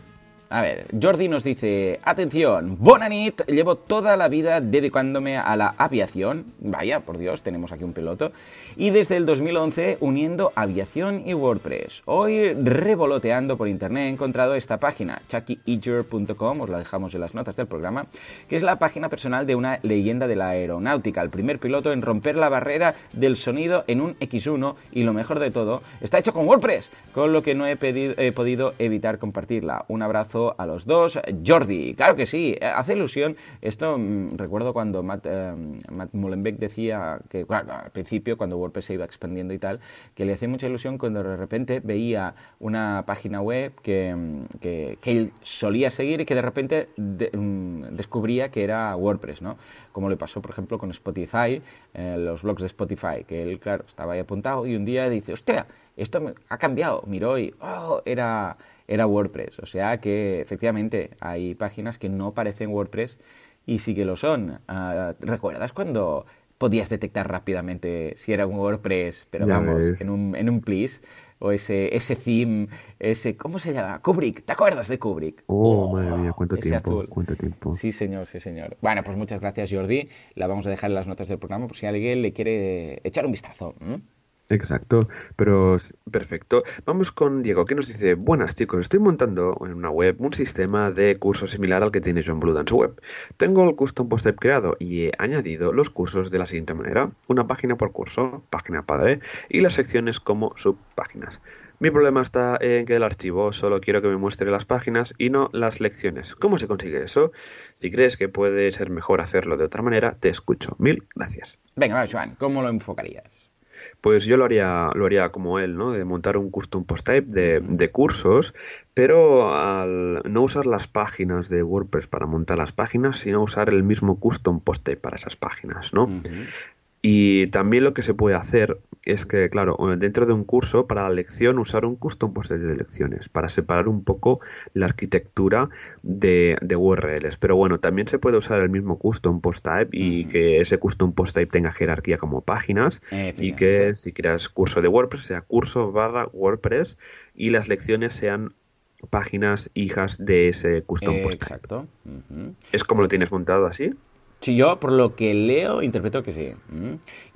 A ver, Jordi nos dice, atención, Bonanit, llevo toda la vida dedicándome a la aviación, vaya, por Dios, tenemos aquí un piloto, y desde el 2011 uniendo aviación y WordPress. Hoy, revoloteando por internet, he encontrado esta página, chuckyeager.com, os la dejamos en las notas del programa, que es la página personal de una leyenda de la aeronáutica, el primer piloto en romper la barrera del sonido en un X1, y lo mejor de todo, está hecho con WordPress, con lo que no he, he podido evitar compartirla. Un abrazo a los dos. Jordi, claro que sí, eh, hace ilusión. Esto mm, recuerdo cuando Matt, eh, Matt Mullenbeck decía que, al principio, cuando WordPress se iba expandiendo y tal, que le hacía mucha ilusión cuando de repente veía una página web que, mm, que, él solía seguir y que de repente mm, descubría que era WordPress, ¿no? Como le pasó, por ejemplo, con Spotify, eh, los blogs de Spotify, que él, claro, estaba ahí apuntado y un día dice, hostia, esto ha cambiado. Miró y, oh, era, era WordPress. O sea que efectivamente hay páginas que no parecen WordPress y sí que lo son. Ah, ¿Recuerdas cuando podías detectar rápidamente si era un WordPress, pero Ya vamos, ves. en un, en un please? O ese, ese theme, ese, ¿cómo se llama? Kubrick, ¿te acuerdas de Kubrick? Oh, madre mía, cuánto tiempo, azul. cuánto tiempo. Sí, señor, sí, señor. Bueno, pues muchas gracias, Jordi. La vamos a dejar en las notas del programa por si alguien le quiere echar un vistazo. Exacto, pero perfecto. Vamos con Diego, que nos dice, buenas chicos, estoy montando en una web un sistema de cursos similar al que tiene John Blood en su web. Tengo el custom post creado y he añadido los cursos de la siguiente manera, una página por curso, página padre, y las secciones como subpáginas. Mi problema está en que el archivo solo quiero que me muestre las páginas y no las lecciones. ¿Cómo se consigue eso? Si crees que puede ser mejor hacerlo de otra manera, te escucho. Mil gracias. Venga, va, Joan, ¿cómo lo enfocarías? Pues yo lo haría, lo haría como él, ¿no? De montar un custom post type de, de cursos, pero al no usar las páginas de WordPress para montar las páginas, sino usar el mismo custom post type para esas páginas, ¿no? Y también lo que se puede hacer es que, claro, dentro de un curso, para la lección, usar un custom post de lecciones, para separar un poco la arquitectura de, de URLs. Pero bueno, también se puede usar el mismo custom post type y que ese custom post type tenga jerarquía como páginas y que si quieras curso de WordPress sea curso barra WordPress y las lecciones sean páginas hijas de ese custom post type. Exacto. ¿Es como lo tienes montado así? Sí, yo por lo que leo interpreto que sí.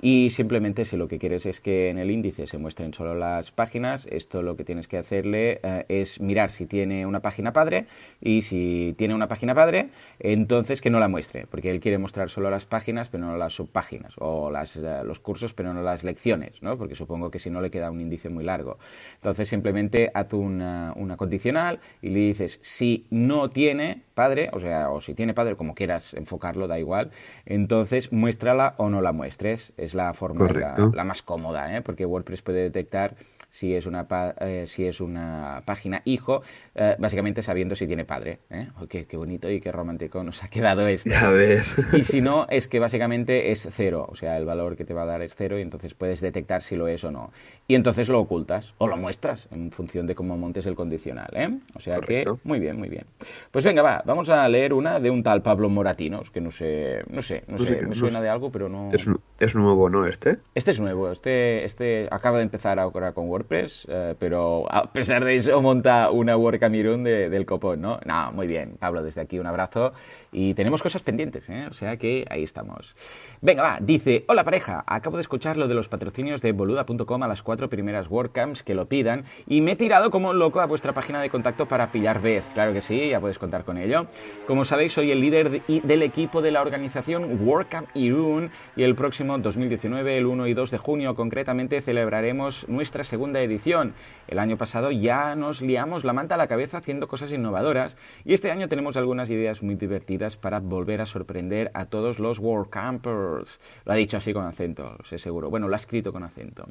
Y simplemente si lo que quieres es que en el índice se muestren solo las páginas, esto lo que tienes que hacerle eh, es mirar si tiene una página padre y si tiene una página padre, entonces que no la muestre, porque él quiere mostrar solo las páginas pero no las subpáginas o las, eh, los cursos pero no las lecciones, ¿no? porque supongo que si no le queda un índice muy largo. Entonces simplemente haz una, una condicional y le dices si no tiene padre, o sea, o si tiene padre, como quieras enfocarlo, da igual, entonces muéstrala o no la muestres. Es la forma la, la más cómoda, ¿eh? porque WordPress puede detectar si es una, eh, si es una página hijo, eh, básicamente sabiendo si tiene padre. ¿eh? Oh, qué, qué bonito y qué romántico nos ha quedado esto. Ya ves. Y si no, es que básicamente es cero, o sea, el valor que te va a dar es cero y entonces puedes detectar si lo es o no. Y entonces lo ocultas o lo muestras en función de cómo montes el condicional, ¿eh? O sea Correcto. que, muy bien, muy bien. Pues venga, va, vamos a leer una de un tal Pablo Moratinos, que no sé, no sé, no, No sé me no suena sé. de algo, pero no... Es, es nuevo, ¿no? Este. Este es nuevo, este, este acaba de empezar ahora con WordPress, eh, pero a pesar de eso monta una WordCamp de, del copón, ¿no? No, muy bien, Pablo, desde aquí un abrazo y tenemos cosas pendientes, ¿eh? O sea que ahí estamos. Venga, va, dice, hola pareja, acabo de escuchar lo de los patrocinios de boluda.com a las cuatro primeras WordCamps que lo pidan y me he tirado como loco a vuestra página de contacto para pillar vez. Claro que sí, ya puedes contar con ello. Como sabéis, soy el líder del equipo de la organización WordCamp Irún y el próximo 2019, el 1 y 2 de junio concretamente, celebraremos nuestra segunda edición. El año pasado ya nos liamos la manta a la cabeza haciendo cosas innovadoras y este año tenemos algunas ideas muy divertidas para volver a sorprender a todos los WordCampers. Lo ha dicho así con acento, lo sé seguro. Bueno, lo ha escrito con acento.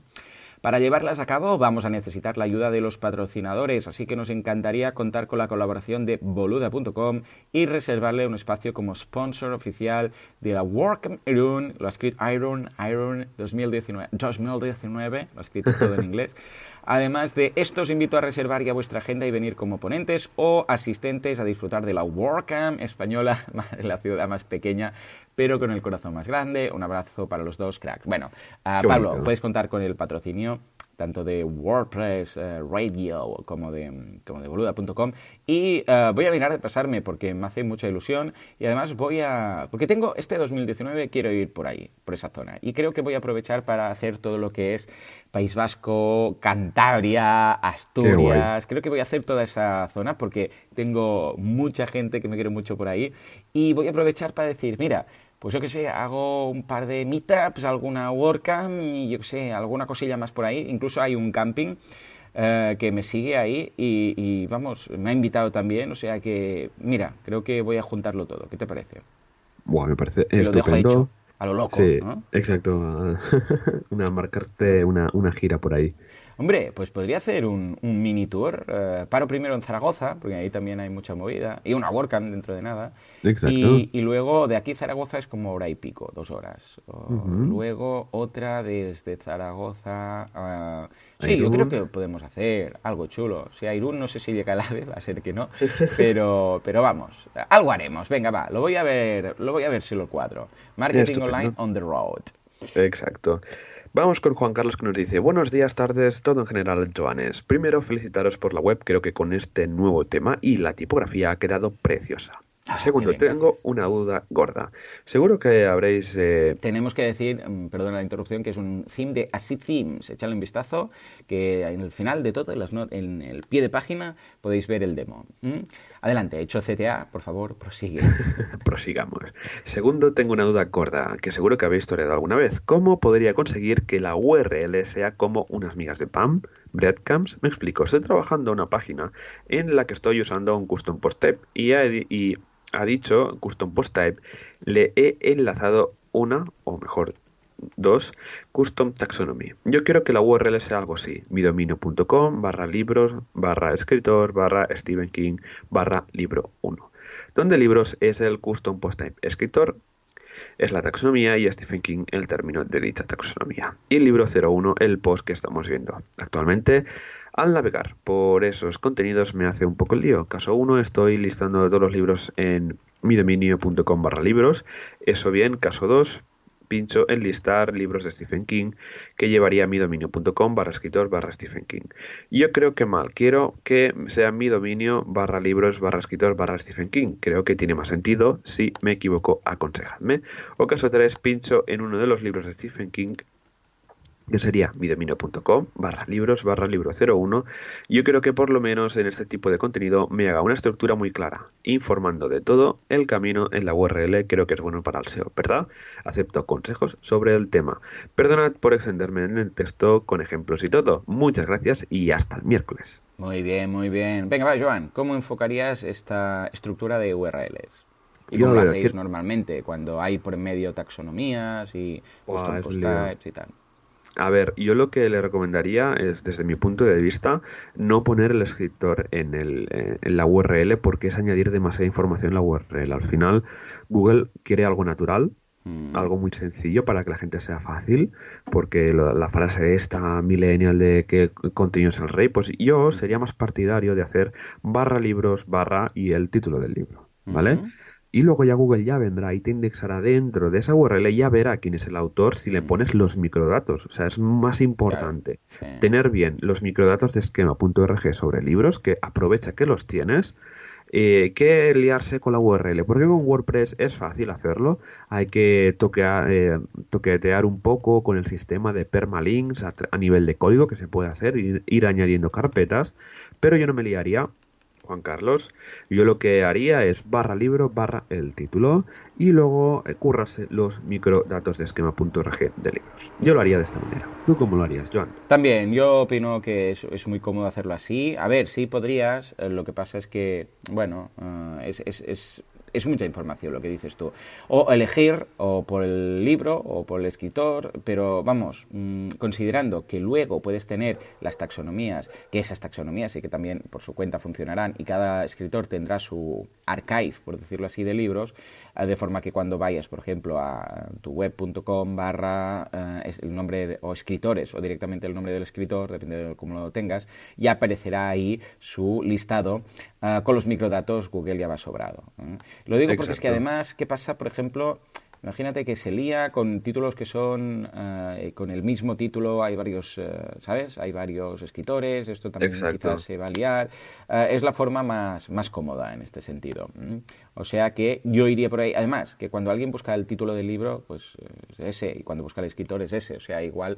Para llevarlas a cabo vamos a necesitar la ayuda de los patrocinadores, así que nos encantaría contar con la colaboración de boluda.com y reservarle un espacio como sponsor oficial de la Work Iron, lo ha escrito Iron, Iron 2019, 2019, lo ha escrito todo en inglés. Además de esto, os invito a reservar ya vuestra agenda y venir como ponentes o asistentes a disfrutar de la WordCamp española, la ciudad más pequeña, pero con el corazón más grande. Un abrazo para los dos, crack. Bueno, uh, Pablo, puedes contar con el patrocinio tanto de WordPress eh, Radio como de, como de boluda.com. Y eh, voy a mirar de pasarme porque me hace mucha ilusión y además voy a... Porque tengo este 2019, quiero ir por ahí, por esa zona. Y creo que voy a aprovechar para hacer todo lo que es País Vasco, Cantabria, Asturias. Creo que voy a hacer toda esa zona porque tengo mucha gente que me quiere mucho por ahí. Y voy a aprovechar para decir, mira, pues yo qué sé, hago un par de meetups, alguna WordCamp y yo qué sé, alguna cosilla más por ahí. Incluso hay un camping eh, que me sigue ahí y, vamos, me ha invitado también. O sea que, mira, creo que voy a juntarlo todo. ¿Qué te parece? Buah, me parece lo dejo hecho, a lo loco. Sí, exacto. una marcarte una, una gira por ahí. Hombre, pues podría hacer un, mini tour. Eh, paro primero en Zaragoza, porque ahí también hay mucha movida, y una WordCamp dentro de nada. Exacto. Y, luego de aquí a Zaragoza es como hora y pico, dos horas. Luego otra desde Zaragoza. a... sí, yo creo que podemos hacer algo chulo. Si hay Irún, no sé si de vez, va a ser que no, pero, pero vamos, algo haremos. Venga, va, lo voy a ver, lo voy a ver si lo cuadro. Marketing Online on the Road. Exacto. Vamos con Juan Carlos que nos dice, buenos días, tardes, todo en general, Joanes. Primero, felicitaros por la web, creo que con este nuevo tema y la tipografía ha quedado preciosa. Ah, Segundo, tengo una duda gorda. Seguro que habréis... Eh, Tenemos que decir, mm, perdona la interrupción, que es un theme de Así Themes. Echadle un vistazo, que en el final de todo, en el pie de página, podéis ver el demo. Adelante, hecho CTA, por favor, prosigue. Prosigamos. Segundo, tengo una duda gorda, que seguro que habéis historiado alguna vez. ¿Cómo podría conseguir que la URL sea como unas migas de pan? Breadcams, me explico. Estoy trabajando una página en la que estoy usando un custom post type y, y ha dicho Custom Post Type, le he enlazado una, o mejor, dos, Custom Taxonomy. Yo quiero que la URL sea algo así, midominio.com barra libros barra escritor barra Stephen King barra libro 1. Donde libros es el Custom Post Type escritor, es la taxonomía y Stephen King el término de dicha taxonomía. Y libro 01 el post que estamos viendo. Actualmente al navegar por esos contenidos me hace un poco el lío. Caso 1, estoy listando todos los libros en midominio.com barra libros. Eso bien, caso 2, pincho en listar libros de Stephen King que llevaría a midominio.com barra escritor barra Stephen King. Yo creo que mal, quiero que sea mi dominio barra libros barra escritor barra Stephen King. Creo que tiene más sentido, si me equivoco aconsejadme. O caso 3, pincho en uno de los libros de Stephen King que sería midomino.com barra libros barra libro 01 yo creo que por lo menos en este tipo de contenido me haga una estructura muy clara informando de todo el camino en la URL creo que es bueno para el SEO ¿verdad? acepto consejos sobre el tema perdonad por extenderme en el texto con ejemplos y todo muchas gracias y hasta el miércoles muy bien muy bien venga va Joan ¿cómo enfocarías esta estructura de URLs? ¿Y cómo lo hacéis normalmente cuando hay por medio taxonomías y wow, y tal? A ver, yo lo que le recomendaría es, desde mi punto de vista, no poner el escritor en, el, eh, en la URL porque es añadir demasiada información en la URL. Al final, Google quiere algo natural, mm. algo muy sencillo para que la gente sea fácil, porque la frase esta millennial de que contenido es el rey, pues yo sería más partidario de hacer barra libros, barra y el título del libro, ¿vale? Y luego ya Google ya vendrá y te indexará dentro de esa URL y ya verá quién es el autor si le pones los microdatos. O sea, es más importante tener bien los microdatos de esquema.org sobre libros, que aprovecha que los tienes, eh, que liarse con la URL. Porque con WordPress es fácil hacerlo. Hay que toquear, eh, toquetear un poco con el sistema de permalinks a, nivel de código que se puede hacer, ir, ir añadiendo carpetas. Pero yo no me liaría Juan Carlos, yo lo que haría es barra libro barra el título y luego eh, currase los microdatos de esquema.org de libros. Yo lo haría de esta manera. ¿Tú cómo lo harías, Joan? También, yo opino que es, muy cómodo hacerlo así. A ver, sí podrías, eh, lo que pasa es que, bueno, eh, es, es mucha información lo que dices tú. O elegir o por el libro o por el escritor, pero vamos, mm, considerando que luego puedes tener las taxonomías, que esas taxonomías y que también por su cuenta funcionarán y cada escritor tendrá su archive, por decirlo así, de libros, de forma que cuando vayas, por ejemplo, a tu web.com barra eh, el nombre o escritores o directamente el nombre del escritor, depende de cómo lo tengas, ya aparecerá ahí su listado eh, con los microdatos, Google ya va sobrado. Lo digo porque es que además, ¿qué pasa, por ejemplo? Imagínate que se lía con títulos que son, eh, con el mismo título, hay varios, eh, ¿sabes? Hay varios escritores, esto también quizás se va a liar. Eh, es la forma más, más cómoda en este sentido. O sea que yo iría por ahí. Además, que cuando alguien busca el título del libro, pues es ese, y cuando busca el escritor es ese. O sea, igual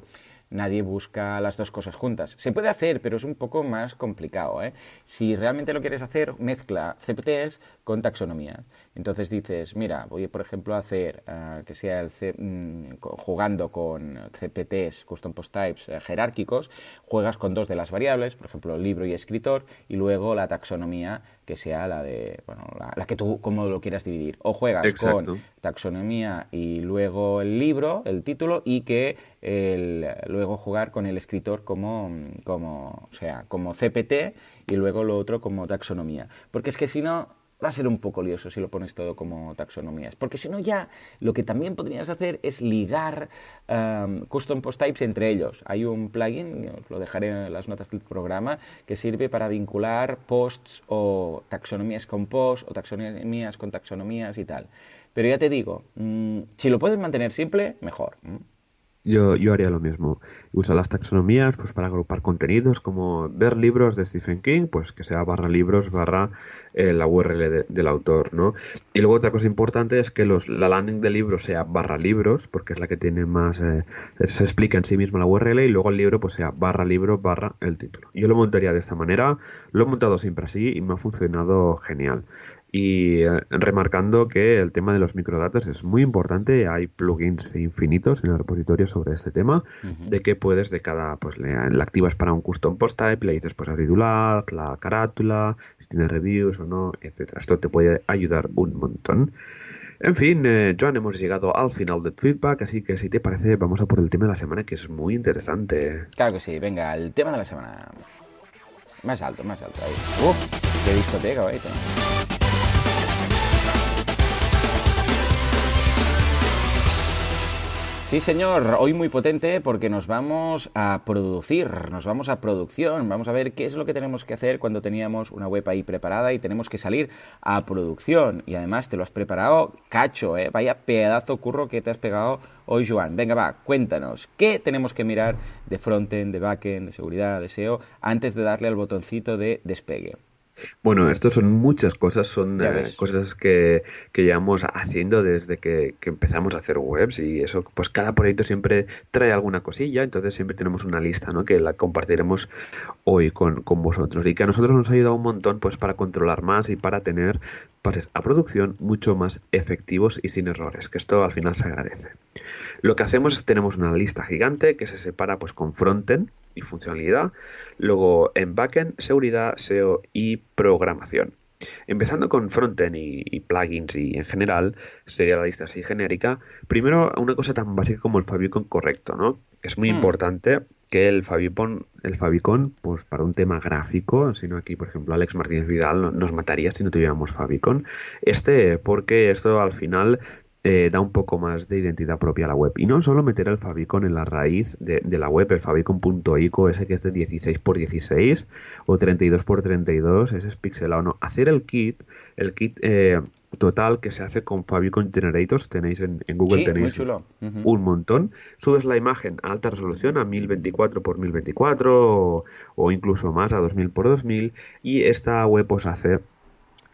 nadie busca las dos cosas juntas. Se puede hacer, pero es un poco más complicado. ¿eh? Si realmente lo quieres hacer, mezcla CPTs con taxonomía. Entonces dices, mira, voy por ejemplo a hacer uh, que sea el C mm, jugando con CPTs, Custom Post Types uh, jerárquicos, juegas con dos de las variables, por ejemplo, libro y escritor, y luego la taxonomía que sea la de, bueno, la, que tú como lo quieras dividir. O juegas con taxonomía y luego el libro, el título, y que el, luego jugar con el escritor como, como, o sea, como CPT y luego lo otro como taxonomía. Porque es que si no, va a ser un poco lioso si lo pones todo como taxonomías. Porque si no, ya lo que también podrías hacer es ligar custom post types entre ellos. Hay un plugin, os lo dejaré en las notas del programa, que sirve para vincular posts o taxonomías con posts o taxonomías con taxonomías y tal. Pero ya te digo, mm, si lo puedes mantener simple, mejor. Yo, yo haría lo mismo. Usa las taxonomías pues para agrupar contenidos, como ver libros de Stephen King, pues que sea barra libros barra eh, la URL del autor, ¿no? Y luego otra cosa importante es que los, la landing del libro sea barra libros, porque es la que tiene más... Eh, se explica en sí misma la URL y luego el libro pues sea barra libro barra el título. Yo lo montaría de esta manera, lo he montado siempre así y me ha funcionado genial y eh, remarcando que el tema de los microdatos es muy importante, hay plugins infinitos en el repositorio sobre este tema, de que puedes de cada, pues le, activas para un custom post type, le dices pues a titular, la carátula, si tiene reviews o no, etcétera. Esto te puede ayudar un montón. En fin, eh, Joan, hemos llegado al final del feedback, así que si te parece, vamos a por el tema de la semana, que es muy interesante. Claro que sí, venga, el tema de la semana. Más alto, más alto. Ahí. ¡Uh! ¡Qué discoteca, ahí! Sí, señor, hoy muy potente porque nos vamos a producir, nos vamos a producción, vamos a ver qué es lo que tenemos que hacer cuando teníamos una web ahí preparada y tenemos que salir a producción. Y además te lo has preparado cacho, ¿eh? vaya pedazo curro que te has pegado hoy, Joan. Venga, va, cuéntanos, ¿qué tenemos que mirar de frontend, de backend, de seguridad, de SEO, antes de darle al botoncito de despegue? Bueno, esto son muchas cosas, son eh, cosas que, que, llevamos haciendo desde que, empezamos a hacer webs y eso, pues cada proyecto siempre trae alguna cosilla, entonces siempre tenemos una lista, ¿no? Que la compartiremos hoy con, con vosotros y que a nosotros nos ha ayudado un montón, pues para controlar más y para tener pases a producción mucho más efectivos y sin errores, que esto al final se agradece. Lo que hacemos es tenemos una lista gigante que se separa pues con frontend y funcionalidad, luego en backend, seguridad, SEO y programación. Empezando con frontend y, plugins y en general, sería la lista así genérica. Primero, una cosa tan básica como el favicon correcto, ¿no? Es muy hmm. importante que el favicon, el favicon, pues para un tema gráfico, sino aquí, por ejemplo, Alex Martínez Vidal nos mataría si no tuviéramos favicon. Este, porque esto al final eh, da un poco más de identidad propia a la web. Y no solo meter el favicon en la raíz de, la web, el favicon.ico, ese que es de 16x16 o 32x32, ese es pixelado. No, hacer el kit, el kit eh, total que se hace con Favicon Generators, tenéis en, Google tenéis un montón. Subes la imagen a alta resolución a 1024x1024 o, o incluso más a 2000x2000 y esta web os hace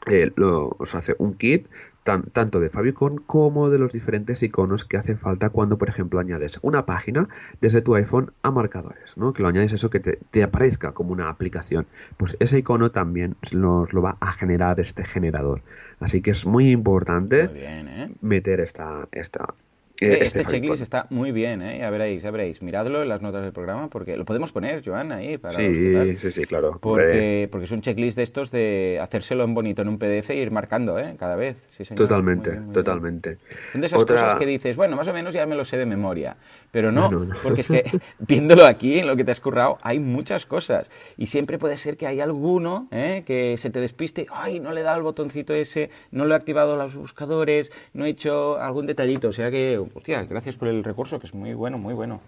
eh, os hace un kit tanto de Favicon como de los diferentes iconos que hacen falta cuando, por ejemplo, añades una página desde tu iPhone a marcadores, ¿no? Que lo añades eso que te, aparezca como una aplicación. Pues ese icono también nos lo va a generar este generador. Así que es muy importante ¿eh? meter esta, esta, este, este checklist está muy bien, ¿eh? Ya veréis, ya veréis. Miradlo en las notas del programa porque lo podemos poner, Joan, ahí para Sí, sí, sí, claro. Porque, porque es un checklist de estos de hacérselo en bonito en un PDF e ir marcando, ¿eh? Cada vez. Sí, Totalmente, totalmente. Son de esas cosas que dices, bueno, más o menos ya me lo sé de memoria. Pero no, porque es que viéndolo aquí, en lo que te has currado, hay muchas cosas. Y siempre puede ser que hay alguno ¿eh? que se te despiste, ay, no le he dado el botoncito ese, no lo he activado los buscadores, no he hecho algún detallito. O sea que hostia, gracias por el recurso, que es muy bueno, muy bueno.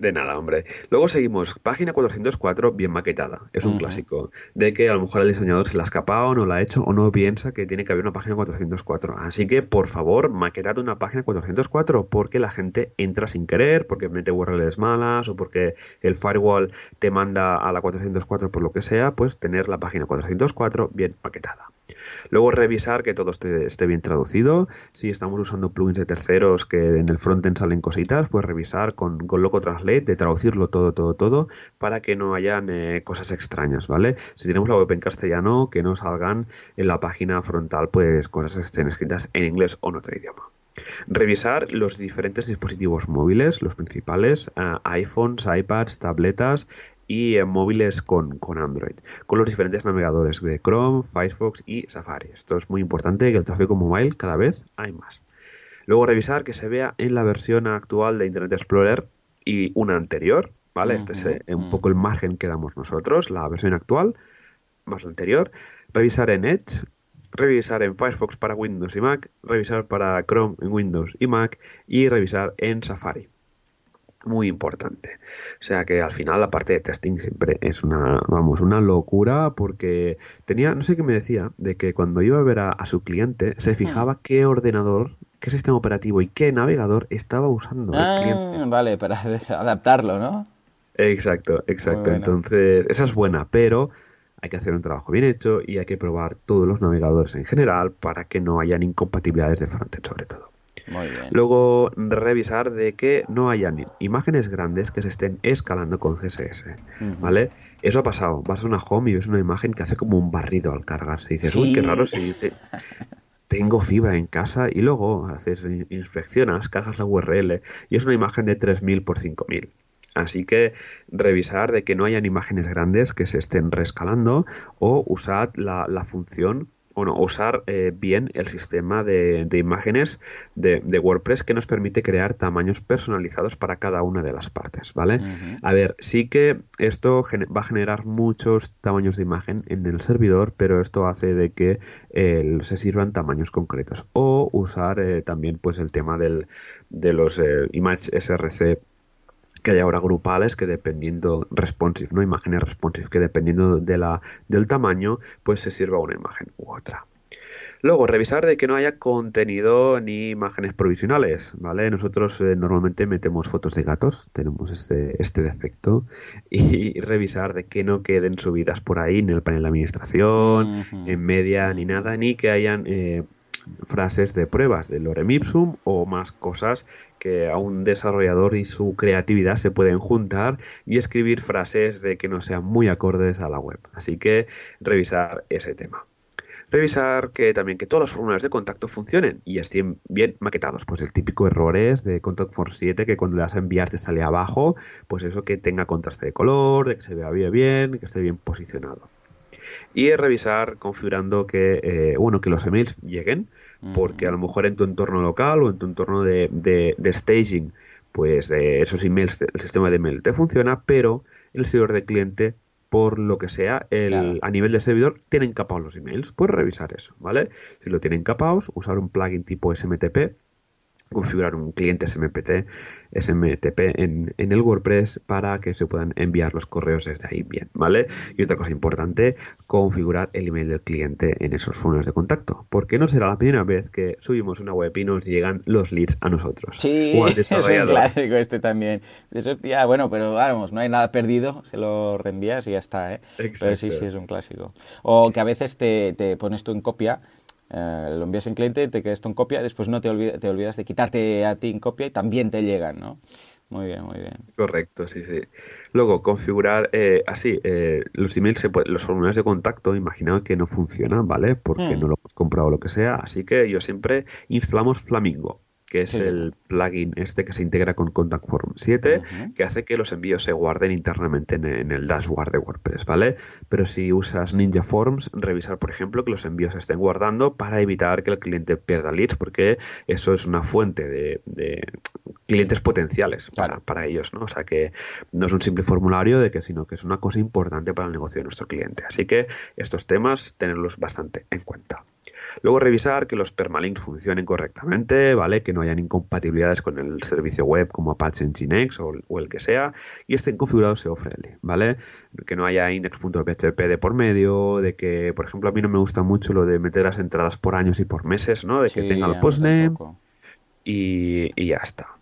De nada, hombre. Luego seguimos, página 404 bien maquetada. Es un clásico. De que a lo mejor el diseñador se la ha escapado, no la ha hecho o no piensa que tiene que haber una página 404. Así que, por favor, maquetad una página 404 porque la gente entra sin querer, porque mete URLs malas o porque el firewall te manda a la 404 por lo que sea, pues tener la página 404 bien maquetada. Luego revisar que todo esté, bien traducido. Si estamos usando plugins de terceros que en el frontend salen cositas, pues revisar con, con Loco Translate de traducirlo todo, todo, todo para que no hayan eh, cosas extrañas, ¿vale? Si tenemos la web en castellano, que no salgan en la página frontal pues cosas que estén escritas en inglés o en otro idioma. Revisar los diferentes dispositivos móviles, los principales, eh, iPhones, iPads, tabletas y en móviles con, Android, con los diferentes navegadores de Chrome, Firefox y Safari. Esto es muy importante que el tráfico mobile cada vez hay más. Luego revisar que se vea en la versión actual de Internet Explorer y una anterior, ¿vale? Este es eh, un poco el margen que damos nosotros, la versión actual más la anterior. Revisar en Edge, revisar en Firefox para Windows y Mac, revisar para Chrome en Windows y Mac y revisar en Safari muy importante. O sea que al final la parte de testing siempre es una, vamos, una locura porque tenía, no sé qué me decía, de que cuando iba a ver a, su cliente se fijaba qué ordenador, qué sistema operativo y qué navegador estaba usando el ah, cliente. Vale, para adaptarlo, ¿no? Exacto, exacto. Entonces, esa es buena, pero hay que hacer un trabajo bien hecho y hay que probar todos los navegadores en general para que no hayan incompatibilidades de frontend sobre todo. Luego revisar de que no hayan imágenes grandes que se estén escalando con CSS, ¿vale? Eso ha pasado. Vas a una home y ves una imagen que hace como un barrido al cargarse. Y dices, uy, qué raro si tengo fibra en casa y luego haces inspeccionas, cargas la URL y es una imagen de 3000 por 5000. Así que revisar de que no hayan imágenes grandes que se estén rescalando o usar la, la función bueno, usar eh, bien el sistema de, imágenes de, WordPress que nos permite crear tamaños personalizados para cada una de las partes, ¿vale? A ver, sí que esto va a generar muchos tamaños de imagen en el servidor, pero esto hace de que eh, se sirvan tamaños concretos. O usar eh, también pues el tema del, de los Image SRC que hay ahora grupales que dependiendo responsive, no imágenes responsive, que dependiendo de la, del tamaño, pues se sirva una imagen u otra. Luego, revisar de que no haya contenido ni imágenes provisionales, ¿vale? Nosotros eh, normalmente metemos fotos de gatos, tenemos este, este defecto, y revisar de que no queden subidas por ahí en el panel de administración, en media, ni nada, ni que hayan eh, frases de pruebas de lorem ipsum o más cosas que a un desarrollador y su creatividad se pueden juntar y escribir frases de que no sean muy acordes a la web. Así que revisar ese tema. Revisar que también que todos los formularios de contacto funcionen y estén bien maquetados. Pues el típico error es de Contact Form 7 que cuando le das a enviar te sale abajo, pues eso que tenga contraste de color, de que se vea bien, que esté bien posicionado y revisar configurando que eh, bueno que los emails lleguen porque a lo mejor en tu entorno local o en tu entorno de, de, staging pues eh, esos emails el sistema de email te funciona pero el servidor de cliente por lo que sea el, a nivel de servidor tienen capados los emails. Puedes revisar eso vale si lo tienen capados usar un plugin tipo SMTP configurar un cliente SMPT, SMTP en, en, el WordPress para que se puedan enviar los correos desde ahí bien, ¿vale? Y otra cosa importante, configurar el email del cliente en esos fondos de contacto, porque no será la primera vez que subimos una web y nos llegan los leads a nosotros. Sí, es un clásico este también. Eso, ya, bueno, pero vamos, no hay nada perdido, se lo reenvías y ya está, ¿eh? Pero sí, sí, es un clásico. O que a veces te, te pones tú en copia eh, lo envías en cliente, te quedas en copia, después no te, olvidas, te olvidas de quitarte a ti en copia y también te llegan, ¿no? Muy bien, muy bien. Correcto, sí, sí. Luego, configurar eh, así, eh, los emails, se los formularios de contacto, imaginaos que no funcionan, ¿vale? Porque hmm. no lo hemos comprado o lo que sea. Así que yo siempre instalamos Flamingo. Que es el plugin este que se integra con Contact Form 7, que hace que los envíos se guarden internamente en, el dashboard de WordPress, ¿vale? Pero si usas Ninja Forms, revisar, por ejemplo, que los envíos se estén guardando para evitar que el cliente pierda leads, porque eso es una fuente de, clientes potenciales para, para, ellos, ¿no? O sea que no es un simple formulario de que, sino que es una cosa importante para el negocio de nuestro cliente. Así que estos temas, tenerlos bastante en cuenta. Luego revisar que los permalinks funcionen correctamente, ¿vale? Que no hayan incompatibilidades con el servicio web como Apache Nginx o, o el que sea y estén configurados SEO friendly, ¿vale? Que no haya index.php de por medio, de que, por ejemplo, a mí no me gusta mucho lo de meter las entradas por años y por meses, ¿no? De que tenga el postname y, y ya está.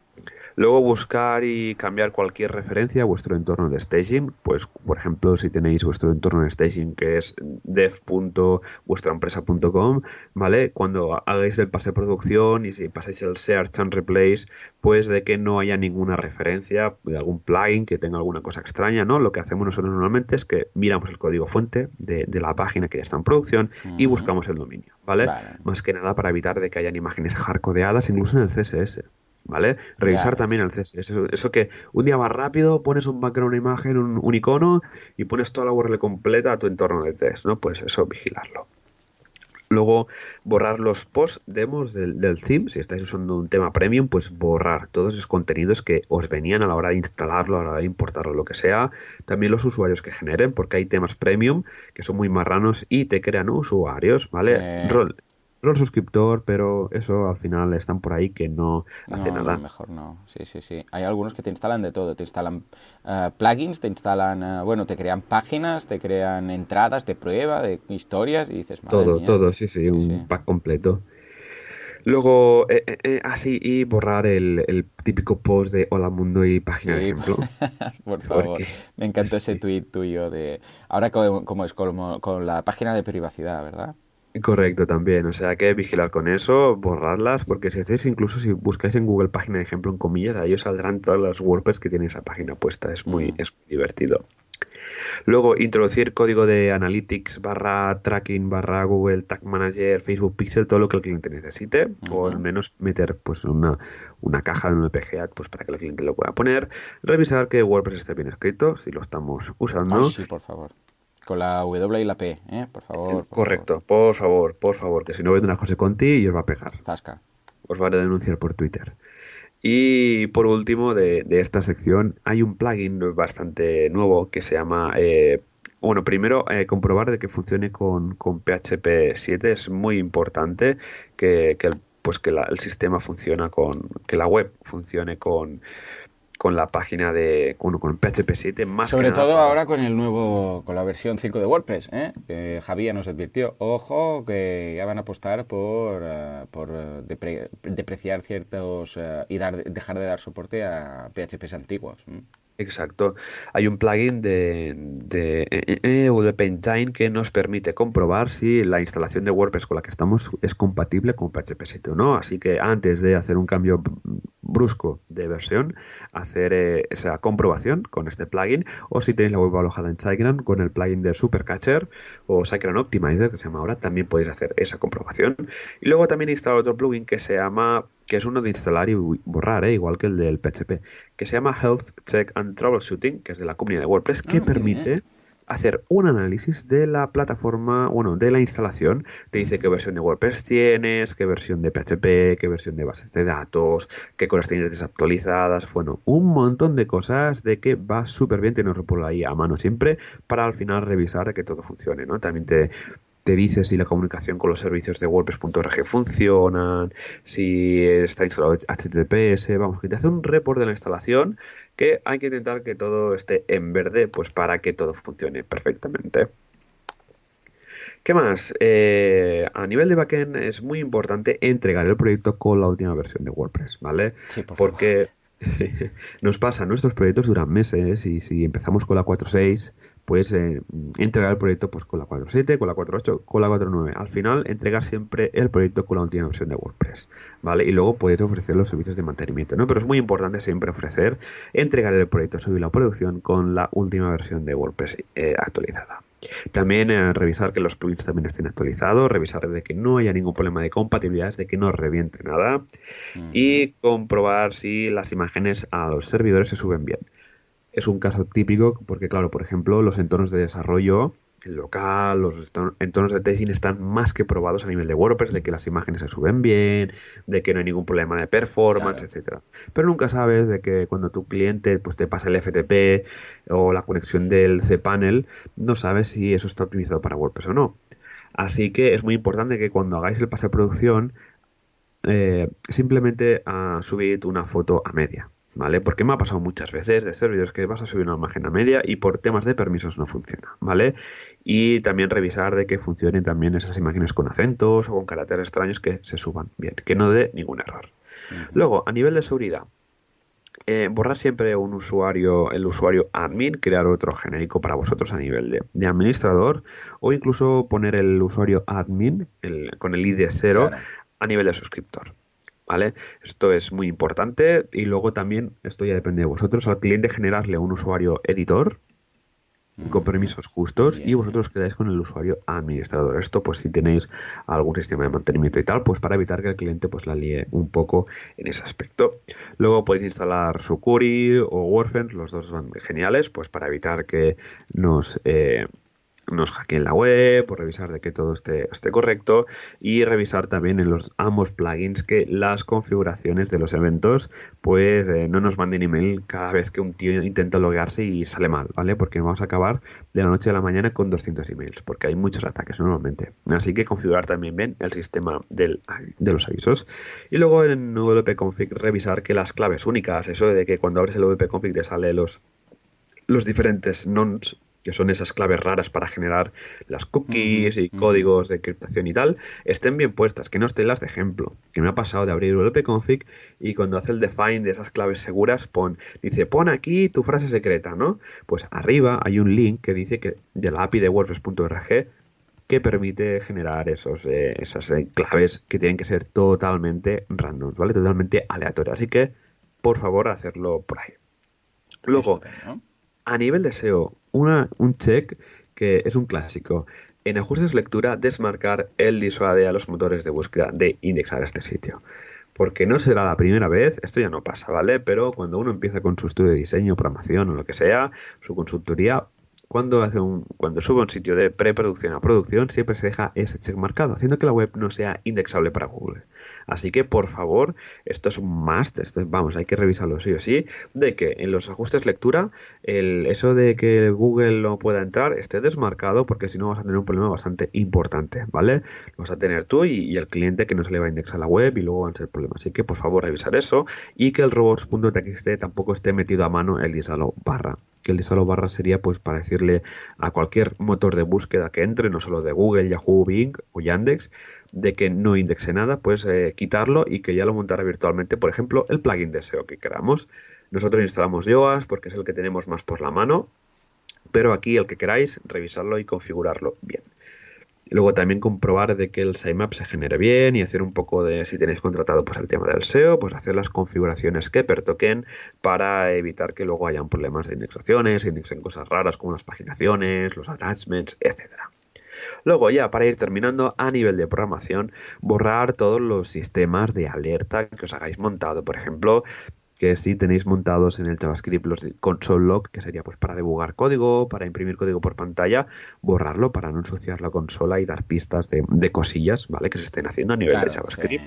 Luego buscar y cambiar cualquier referencia a vuestro entorno de staging. Pues, por ejemplo, si tenéis vuestro entorno de staging que es dev.vuestraempresa.com, ¿vale? Cuando hagáis el pase de producción y si pasáis el search and replace, pues de que no haya ninguna referencia de algún plugin que tenga alguna cosa extraña, ¿no? Lo que hacemos nosotros normalmente es que miramos el código fuente de, la página que ya está en producción y buscamos el dominio, ¿vale? Más que nada para evitar de que hayan imágenes hardcodeadas incluso en el CSS. ¿Vale? Revisar también el CSS. Eso, que un día más rápido, pones un background, una imagen, un, icono y pones toda la URL completa a tu entorno de test, ¿no? Pues eso, vigilarlo. Luego, borrar los post demos del, del, theme. Si estáis usando un tema premium, pues borrar todos esos contenidos que os venían a la hora de instalarlo, a la hora de importarlo, lo que sea. También los usuarios que generen, porque hay temas premium que son muy marranos y te crean usuarios, ¿vale? Rol, rol suscriptor, pero eso al final están por ahí que no, hace nada. mejor no. Sí, sí, sí. Hay algunos que te instalan de todo. Te instalan eh, plugins, te instalan, eh, bueno, te crean páginas, te crean entradas de prueba, de historias y dices, Todo, todo, sí, sí, un pack completo. Luego, eh, así, ah, y borrar el, típico post de Hola Mundo y página de ejemplo. Por favor, me encantó ese tweet tuyo de... Ahora como, es con la página de privacidad, ¿verdad? Correcto, también. O sea, que vigilar con eso, borrarlas, porque si hacéis, incluso si buscáis en Google página de ejemplo en comillas, ahí os saldrán todas las WordPress que tiene esa página puesta. Es muy, es divertido. Luego, introducir código de Analytics barra tracking barra Google Tag Manager, Facebook Pixel, todo lo que el cliente necesite, o al menos meter pues una, una caja en el PGA pues para que el cliente lo pueda poner. Revisar que WordPress esté bien escrito, si lo estamos usando. sí, por favor. Con la W y la P, ¿eh? Por favor. Correcto, por favor, por favor, que si no vendrá José Conti y os va a pegar. Tasca. Os va a denunciar por Twitter. Y por último, de, esta sección, hay un plugin bastante nuevo que se llama eh, bueno, primero eh, comprobar de que funcione con, PHP 7 es muy importante que, que pues que el sistema funciona con que la web funcione con con la página de con, con PHP 7 más sobre todo ahora con el nuevo con la versión 5 de WordPress ¿eh? que Javier nos advirtió ojo que ya van a apostar por, eh, por eh, depreciar ciertos y dar dejar de dar soporte a PHPs antiguos Exacto. Hay un plugin de, de, de, que nos permite comprobar si la instalación de WordPress con la que estamos es compatible con PHP 7 o no. Así que antes de hacer un cambio brusco de versión, hacer eh, esa comprobación con este plugin. O si tenéis la web alojada en SiteGround con el plugin de Supercatcher o SiteGround Optimizer, que se llama ahora, también podéis hacer esa comprobación. Y luego también he instalado otro plugin que se llama que es uno de instalar y borrar, ¿eh? igual que el del PHP, que se llama Health Check and Troubleshooting, que es de la comunidad de WordPress, que ah, permite hacer un análisis de la plataforma, bueno, de la instalación. Te dice qué versión de WordPress tienes, qué versión de PHP, qué versión de bases de datos, qué cosas tienes desactualizadas. Bueno, un montón de cosas de que va súper bien tenerlo por ahí a mano siempre para al final revisar que todo funcione, ¿no? También te, te dice si la comunicación con los servicios de WordPress.org funcionan, si está instalado HTTPS, vamos, que te hace un report de la instalación que hay que intentar que todo esté en verde, pues para que todo funcione perfectamente. ¿Qué más? Eh, a nivel de backend es muy importante entregar el proyecto con la última versión de WordPress, ¿vale? Sí, por Porque nos pasa, nuestros proyectos duran meses y si empezamos con la 4.6 pues eh, entregar el proyecto pues con la 4.7, con la 4.8, con la 4.9. Al final, entregar siempre el proyecto con la última versión de WordPress, ¿vale? Y luego puedes ofrecer los servicios de mantenimiento, ¿no? Pero es muy importante siempre ofrecer, entregar el proyecto, subir la producción con la última versión de WordPress eh, actualizada. También eh, revisar que los plugins también estén actualizados, revisar de que no haya ningún problema de compatibilidad, de que no reviente nada y comprobar si las imágenes a los servidores se suben bien. Es un caso típico porque, claro, por ejemplo, los entornos de desarrollo el local, los entornos de testing están más que probados a nivel de WordPress, de que las imágenes se suben bien, de que no hay ningún problema de performance, etcétera. Pero nunca sabes de que cuando tu cliente pues te pasa el FTP o la conexión del cPanel, no sabes si eso está optimizado para WordPress o no. Así que es muy importante que cuando hagáis el pase de producción, eh, simplemente uh, subid una foto a media. ¿Vale? Porque me ha pasado muchas veces de servidores que vas a subir una imagen a media y por temas de permisos no funciona, ¿vale? Y también revisar de que funcionen también esas imágenes con acentos o con caracteres extraños que se suban bien, que no dé ningún error. Luego, a nivel de seguridad, eh, borrar siempre un usuario, el usuario admin, crear otro genérico para vosotros a nivel de, administrador o incluso poner el usuario admin con el ID 0 a nivel de suscriptor. ¿Vale? Esto es muy importante y luego también, esto ya depende de vosotros, al cliente generarle un usuario editor con permisos justos y vosotros quedáis con el usuario administrador. Esto pues si tenéis algún sistema de mantenimiento y tal, pues para evitar que el cliente pues la líe un poco en ese aspecto. Luego podéis instalar Sucuri o Warfence, los dos van geniales, pues para evitar que nos... Eh, nos hackeen la web, por revisar de que todo esté, correcto y revisar también en los ambos plugins que las configuraciones de los eventos pues eh, no nos manden email cada vez que un tío intenta loguearse y sale mal, ¿vale? Porque vamos a acabar de la noche a la mañana con 200 emails, porque hay muchos ataques normalmente. Así que configurar también bien el sistema del, de los avisos. Y luego en wp-config revisar que las claves únicas, eso de que cuando abres el wp-config te sale los los diferentes nonce que son esas claves raras para generar las cookies y códigos de encriptación y tal, estén bien puestas, que no estén las de ejemplo. Que me ha pasado de abrir wp-config y cuando hace el define de esas claves seguras, pon, dice, pon aquí tu frase secreta, ¿no? Pues arriba hay un link que dice que de la API de WordPress.org que permite generar esos, eh, esas eh, claves que tienen que ser totalmente random, ¿vale? Totalmente aleatorias. Así que, por favor, hacerlo por ahí. Luego, a nivel de SEO, una, un check que es un clásico. En ajustes lectura, desmarcar el disuade a los motores de búsqueda de indexar este sitio. Porque no será la primera vez, esto ya no pasa, ¿vale? Pero cuando uno empieza con su estudio de diseño, programación o lo que sea, su consultoría, cuando, hace un, cuando sube un sitio de preproducción a producción, siempre se deja ese check marcado, haciendo que la web no sea indexable para Google. Así que, por favor, esto es un must, vamos, hay que revisarlo sí o sí, de que en los ajustes lectura, el, eso de que Google no pueda entrar esté desmarcado, porque si no vas a tener un problema bastante importante, ¿vale? Lo vas a tener tú y, el cliente que no se le va a indexar la web y luego van a ser problemas. Así que, por favor, revisar eso y que el robots.txt tampoco esté metido a mano el disalo barra que el disalo barra sería pues para decirle a cualquier motor de búsqueda que entre, no solo de Google, Yahoo, Bing o Yandex, de que no indexe nada, pues quitarlo y que ya lo montara virtualmente, por ejemplo, el plugin de SEO que queramos. Nosotros instalamos Yoast porque es el que tenemos más por la mano, pero aquí el que queráis, revisarlo y configurarlo bien. luego también comprobar de que el sitemap se genere bien y hacer un poco de, si tenéis contratado pues el tema del SEO, pues hacer las configuraciones que pertoquen para evitar que luego hayan problemas de indexaciones, indexen cosas raras como las paginaciones, los attachments, etcétera. Luego ya para ir terminando a nivel de programación, borrar todos los sistemas de alerta que os hagáis montado. Por ejemplo, que si tenéis montados en el JavaScript los console log, que sería pues para debugar código, para imprimir código por pantalla, borrarlo para no ensuciar la consola y dar pistas de, cosillas, ¿vale? Que se estén haciendo a nivel de JavaScript.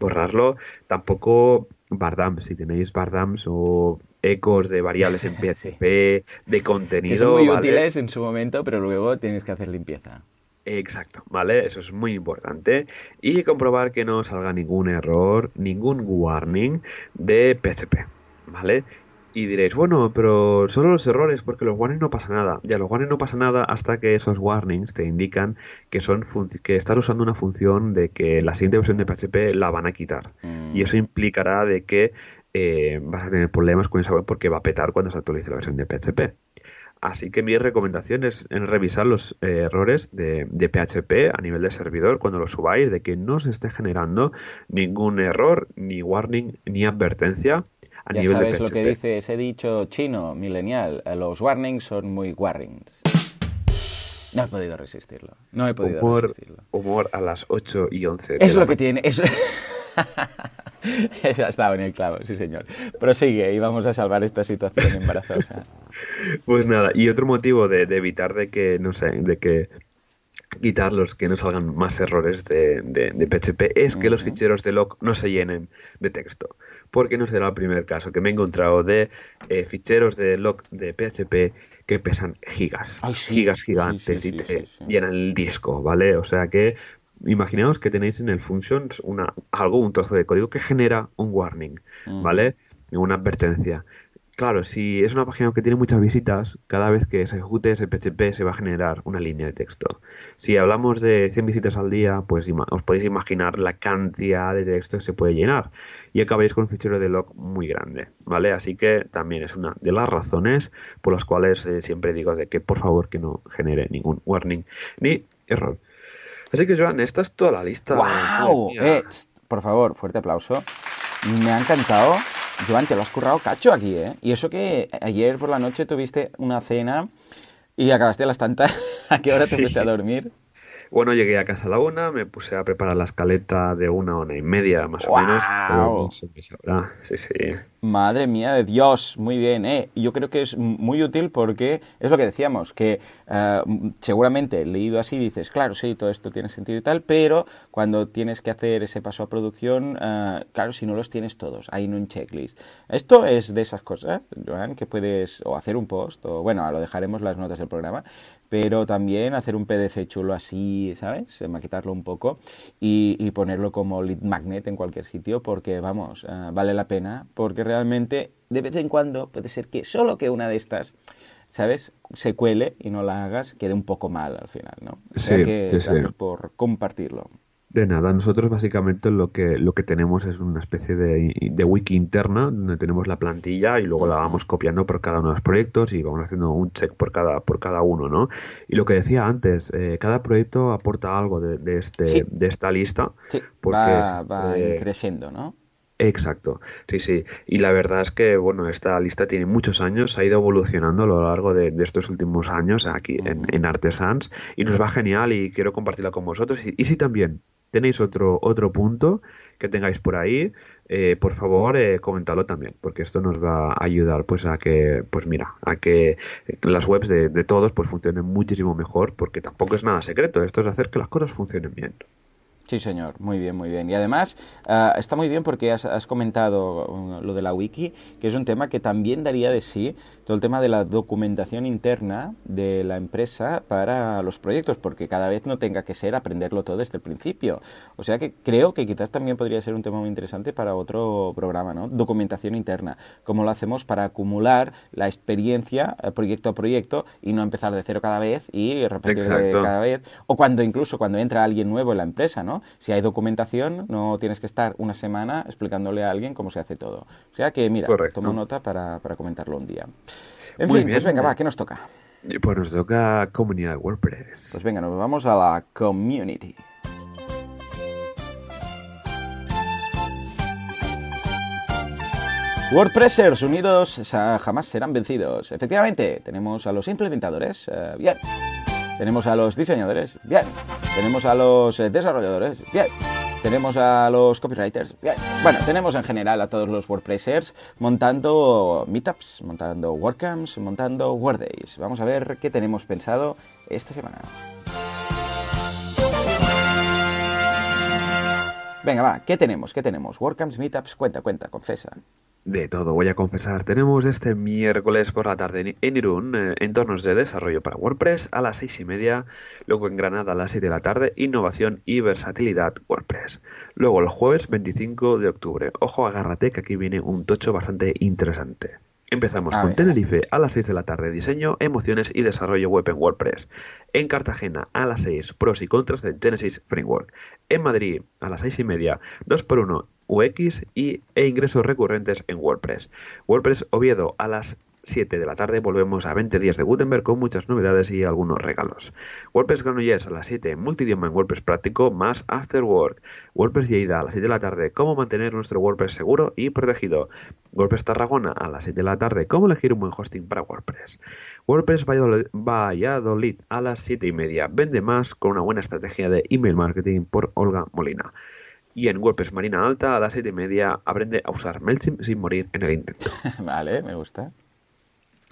Borrarlo. Tampoco bardams, si tenéis bardams o ecos de variables en PHP, de contenido. Que son muy útiles en su momento, pero luego tienes que hacer limpieza. Exacto, ¿vale? Eso es muy importante. Y comprobar que no salga ningún error, ningún warning de PHP, ¿vale? Y diréis, bueno, pero solo los errores, porque los warnings no pasa nada. Ya, los warnings no pasa nada hasta que esos warnings te indican que son que estás usando una función de que la siguiente versión de PHP la van a quitar. Y eso mm. implicará de que eh, vas a tener problemas con esa web porque va a petar cuando se actualice la versión de PHP. Así que mi recomendación es en revisar los eh, errores de, PHP a nivel de servidor cuando lo subáis, de que no se esté generando ningún error, ni warning, ni advertencia a nivel de PHP. lo que dice ese dicho chino, milenial, los warnings son muy warnings. No he podido resistirlo. No he podido humor, resistirlo. Humor a las 8 y 11. Es lo que tiene. Es... ha estado en el clavo, sí señor. Prosigue y vamos a salvar esta situación embarazosa. Pues nada, y otro motivo de, de evitar de que, no sé, de que quitarlos, que no salgan más errores de, de, de PHP, es que los ficheros de log no se llenen de texto. Porque no será el primer caso que me he encontrado de eh, ficheros de log de PHP que pesan gigas, Ay, sí. gigas gigantes sí, y te llenan el disco, ¿vale? O sea que imaginaos que tenéis en el functions una, algo, un trozo de código que genera un warning, ¿vale? Una advertencia. Claro, si es una página que tiene muchas visitas, cada vez que se ejecute ese PHP se va a generar una línea de texto. Si hablamos de 100 visitas al día, pues os podéis imaginar la cantidad de texto que se puede llenar y acabaréis con un fichero de log muy grande, ¿vale? Así que también es una de las razones por las cuales eh, siempre digo de que por favor que no genere ningún warning ni error. Así que Joan, esta es toda la lista. ¡Wow! Eh, por favor, fuerte aplauso. Me ha encantado. Joan, te lo has currado cacho aquí, ¿eh? Y eso que ayer por la noche tuviste una cena y acabaste a las tantas. ¿A qué hora te Sí. fuiste a dormir? Bueno, llegué a casa a la una, me puse a preparar la escaleta de una hora y media más o menos. sabrá. Sí, sí. Madre mía de Dios, muy bien, ¿eh? Yo creo que es muy útil porque es lo que decíamos, que eh, seguramente leído así dices, claro, sí, todo esto tiene sentido y tal, pero cuando tienes que hacer ese paso a producción, eh, claro, si no los tienes todos, hay en un checklist. Esto es de esas cosas, Joan, que puedes o hacer un post, o bueno, lo dejaremos las notas del programa, pero también hacer un PDF chulo así, ¿sabes? Eh, Maquetarlo un poco y, y ponerlo como lead magnet en cualquier sitio porque, vamos, eh, vale la pena porque realmente de vez en cuando puede ser que solo que una de estas, ¿sabes? Se cuele y no la hagas, quede un poco mal al final, ¿no? O sea Sí, que sí, por compartirlo. De nada, nosotros básicamente lo que, lo que tenemos es una especie de, de wiki interna donde tenemos la plantilla y luego la vamos copiando por cada uno de los proyectos y vamos haciendo un check por cada, por cada uno, ¿no? Y lo que decía antes, eh, cada proyecto aporta algo de, de este, Sí. de esta lista. Sí, porque va, va siempre- creciendo, ¿no? Exacto, sí, sí. Y la verdad es que, bueno, esta lista tiene muchos años, ha ido evolucionando a lo largo de, de estos últimos años aquí en, en Artesans y nos va genial y quiero compartirla con vosotros. Y, y si también tenéis otro, otro punto que tengáis por ahí, eh, por favor, eh, comentadlo también, porque esto nos va a ayudar pues a que, pues mira, a que las webs de, de todos pues funcionen muchísimo mejor, porque tampoco es nada secreto, esto es hacer que las cosas funcionen bien. Sí, señor, muy bien, muy bien. Y además ah, está muy bien porque has, has comentado uh, lo de la wiki, que es un tema que también daría de sí todo el tema de la documentación interna de la empresa para los proyectos, porque cada vez no tenga que ser aprenderlo todo desde el principio. O sea que creo que quizás también podría ser un tema muy interesante para otro programa, ¿no? Documentación interna. Cómo lo hacemos para acumular la experiencia eh, proyecto a proyecto y no empezar de cero cada vez y repetir cada vez. O cuando incluso cuando entra alguien nuevo en la empresa, ¿no? Si hay documentación, no tienes que estar una semana explicándole a alguien cómo se hace todo. O sea que, mira, Correcto. tomo nota para, para comentarlo un día. En Muy fin, bien. pues venga, va, ¿qué nos toca? Pues nos toca comunidad de WordPress. Pues venga, nos vamos a la community. WordPressers unidos jamás serán vencidos. Efectivamente, tenemos a los implementadores, eh, bien. Tenemos a los diseñadores, bien. Tenemos a los eh, desarrolladores, bien. Tenemos a los copywriters, bien. Bueno, tenemos en general a todos los WordPressers montando meetups, montando WordCamps, montando WordDays. Vamos a ver qué tenemos pensado esta semana. Venga, va, ¿qué tenemos? ¿Qué tenemos? WordCamps, Meetups, cuenta, cuenta, confesa. De todo, voy a confesar. Tenemos este miércoles por la tarde en- Irún eh, entornos de desarrollo para WordPress a las seis y media. Luego en Granada a las 7 de la tarde, innovación y versatilidad WordPress. Luego el jueves 25 de octubre. Ojo, agárrate que aquí viene un tocho bastante interesante. Empezamos A con ver. Tenerife a las 6 de la tarde, diseño, emociones y desarrollo web en WordPress. En Cartagena a las 6, pros y contras de Genesis Framework. En Madrid a las 6 y media, 2x1 UX y, e ingresos recurrentes en WordPress. WordPress Oviedo a las 7 de la tarde volvemos a 20 días de Gutenberg con muchas novedades y algunos regalos. WordPress Granollers a las 7, multidioma en WordPress práctico más Afterwork. WordPress Lleida a las 7 de la tarde, cómo mantener nuestro WordPress seguro y protegido. WordPress Tarragona a las 7 de la tarde, cómo elegir un buen hosting para WordPress. WordPress Valladolid a las 7 y media, vende más con una buena estrategia de email marketing por Olga Molina. Y en WordPress Marina Alta a las 7 y media aprende a usar MailChimp sin morir en el intento. vale, me gusta.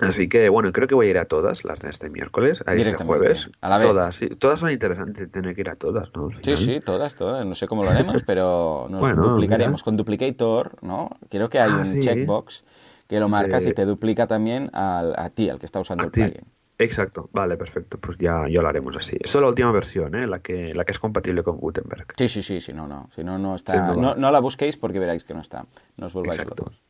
Así que bueno, creo que voy a ir a todas las de este miércoles, a este jueves. A la vez. Todas, sí, todas son interesantes, tener que ir a todas, ¿no? Sí, sí, todas, todas. No sé cómo lo haremos, pero nos Bueno, duplicaremos mira. con Duplicator, ¿no? Creo que hay Ah, un sí. checkbox que lo marcas y te duplica también al- a ti, al que está usando el ti. plugin. Exacto, vale, perfecto. Pues ya, ya lo haremos así. Eso es la última versión, ¿eh? La que, la que es compatible con Gutenberg. Sí, sí, sí, sí, no, no. Si no, no Sí, está. no va. no, no la busquéis porque veréis que no está. No os volváis Exacto. locos.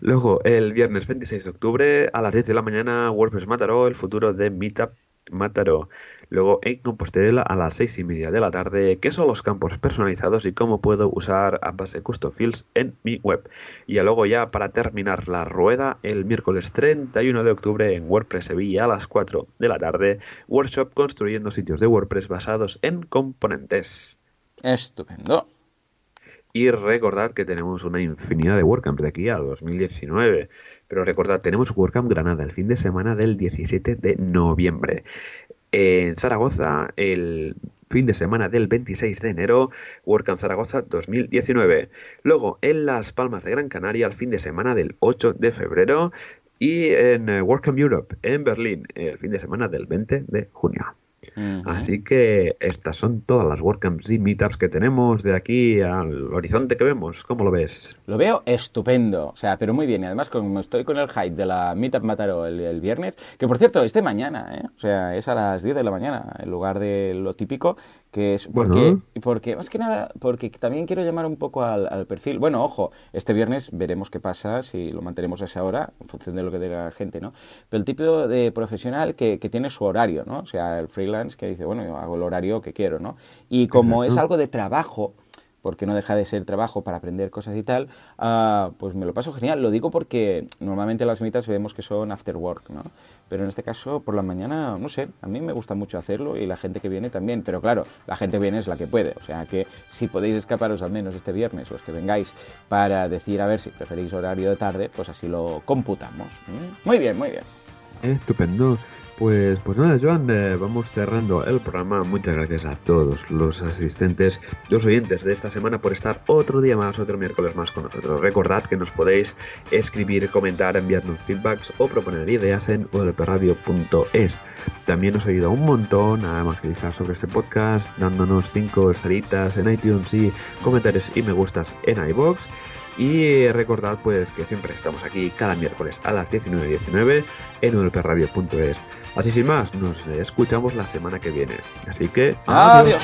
Luego, el viernes 26 de octubre, a las 10 de la mañana, WordPress Mataró, el futuro de Meetup Mataró. Luego, en Compostela, a las 6 y media de la tarde, qué son los campos personalizados y cómo puedo usar ambas de Custom Fields en mi web. Y luego, ya para terminar la rueda, el miércoles 31 de octubre, en WordPress Sevilla, a las 4 de la tarde, workshop construyendo sitios de WordPress basados en componentes. Estupendo. Y recordad que tenemos una infinidad de WordCamps de aquí a 2019. Pero recordad, tenemos WordCamp Granada el fin de semana del 17 de noviembre. En Zaragoza, el fin de semana del 26 de enero, WordCamp Zaragoza 2019. Luego, en Las Palmas de Gran Canaria, el fin de semana del 8 de febrero. Y en eh, WordCamp Europe, en Berlín, el fin de semana del 20 de junio. Así que estas son todas las WordCamps y Meetups que tenemos de aquí al horizonte que vemos. ¿Cómo lo ves? Lo veo estupendo, o sea, pero muy bien. Y además, como estoy con el hype de la Meetup Mataró el, el viernes, que por cierto, es de mañana, ¿eh? O sea, es a las 10 de la mañana, en lugar de lo típico, que es porque, Bueno. porque más que nada, porque también quiero llamar un poco al, al perfil. Bueno, ojo, este viernes veremos qué pasa, si lo mantenemos a esa hora, en función de lo que diga la gente, ¿no? Pero el tipo de profesional que, que tiene su horario, ¿no? O sea, el freelance que dice, bueno, yo hago el horario que quiero, ¿no? Y como es algo de trabajo, porque no deja de ser trabajo para aprender cosas y tal, ah, pues me lo paso genial. Lo digo porque normalmente las mitas vemos que son after work, ¿no? Pero en este caso, por la mañana, no sé, a mí me gusta mucho hacerlo y la gente que viene también. Pero claro, la gente viene es la que puede. O sea que si podéis escaparos al menos este viernes, los que vengáis, para decir a ver si preferís horario de tarde, pues así lo computamos. ¿Mm? Muy bien, muy bien. Estupendo. Pues, pues nada, Joan, eh, vamos cerrando el programa. Muchas gracias a todos los asistentes, los oyentes de esta semana por estar otro día más, otro miércoles más con nosotros. Recordad que nos podéis escribir, comentar, enviarnos feedbacks o proponer ideas en udlpradio.es. También os ayuda un montón a evangelizar sobre este podcast, dándonos 5 estrellitas en iTunes y comentarios y me gustas en iBox. Y recordad pues que siempre estamos aquí cada miércoles a las 19.19 en udlpradio.es. Así sin más, nos escuchamos la semana que viene. Así que Adiós.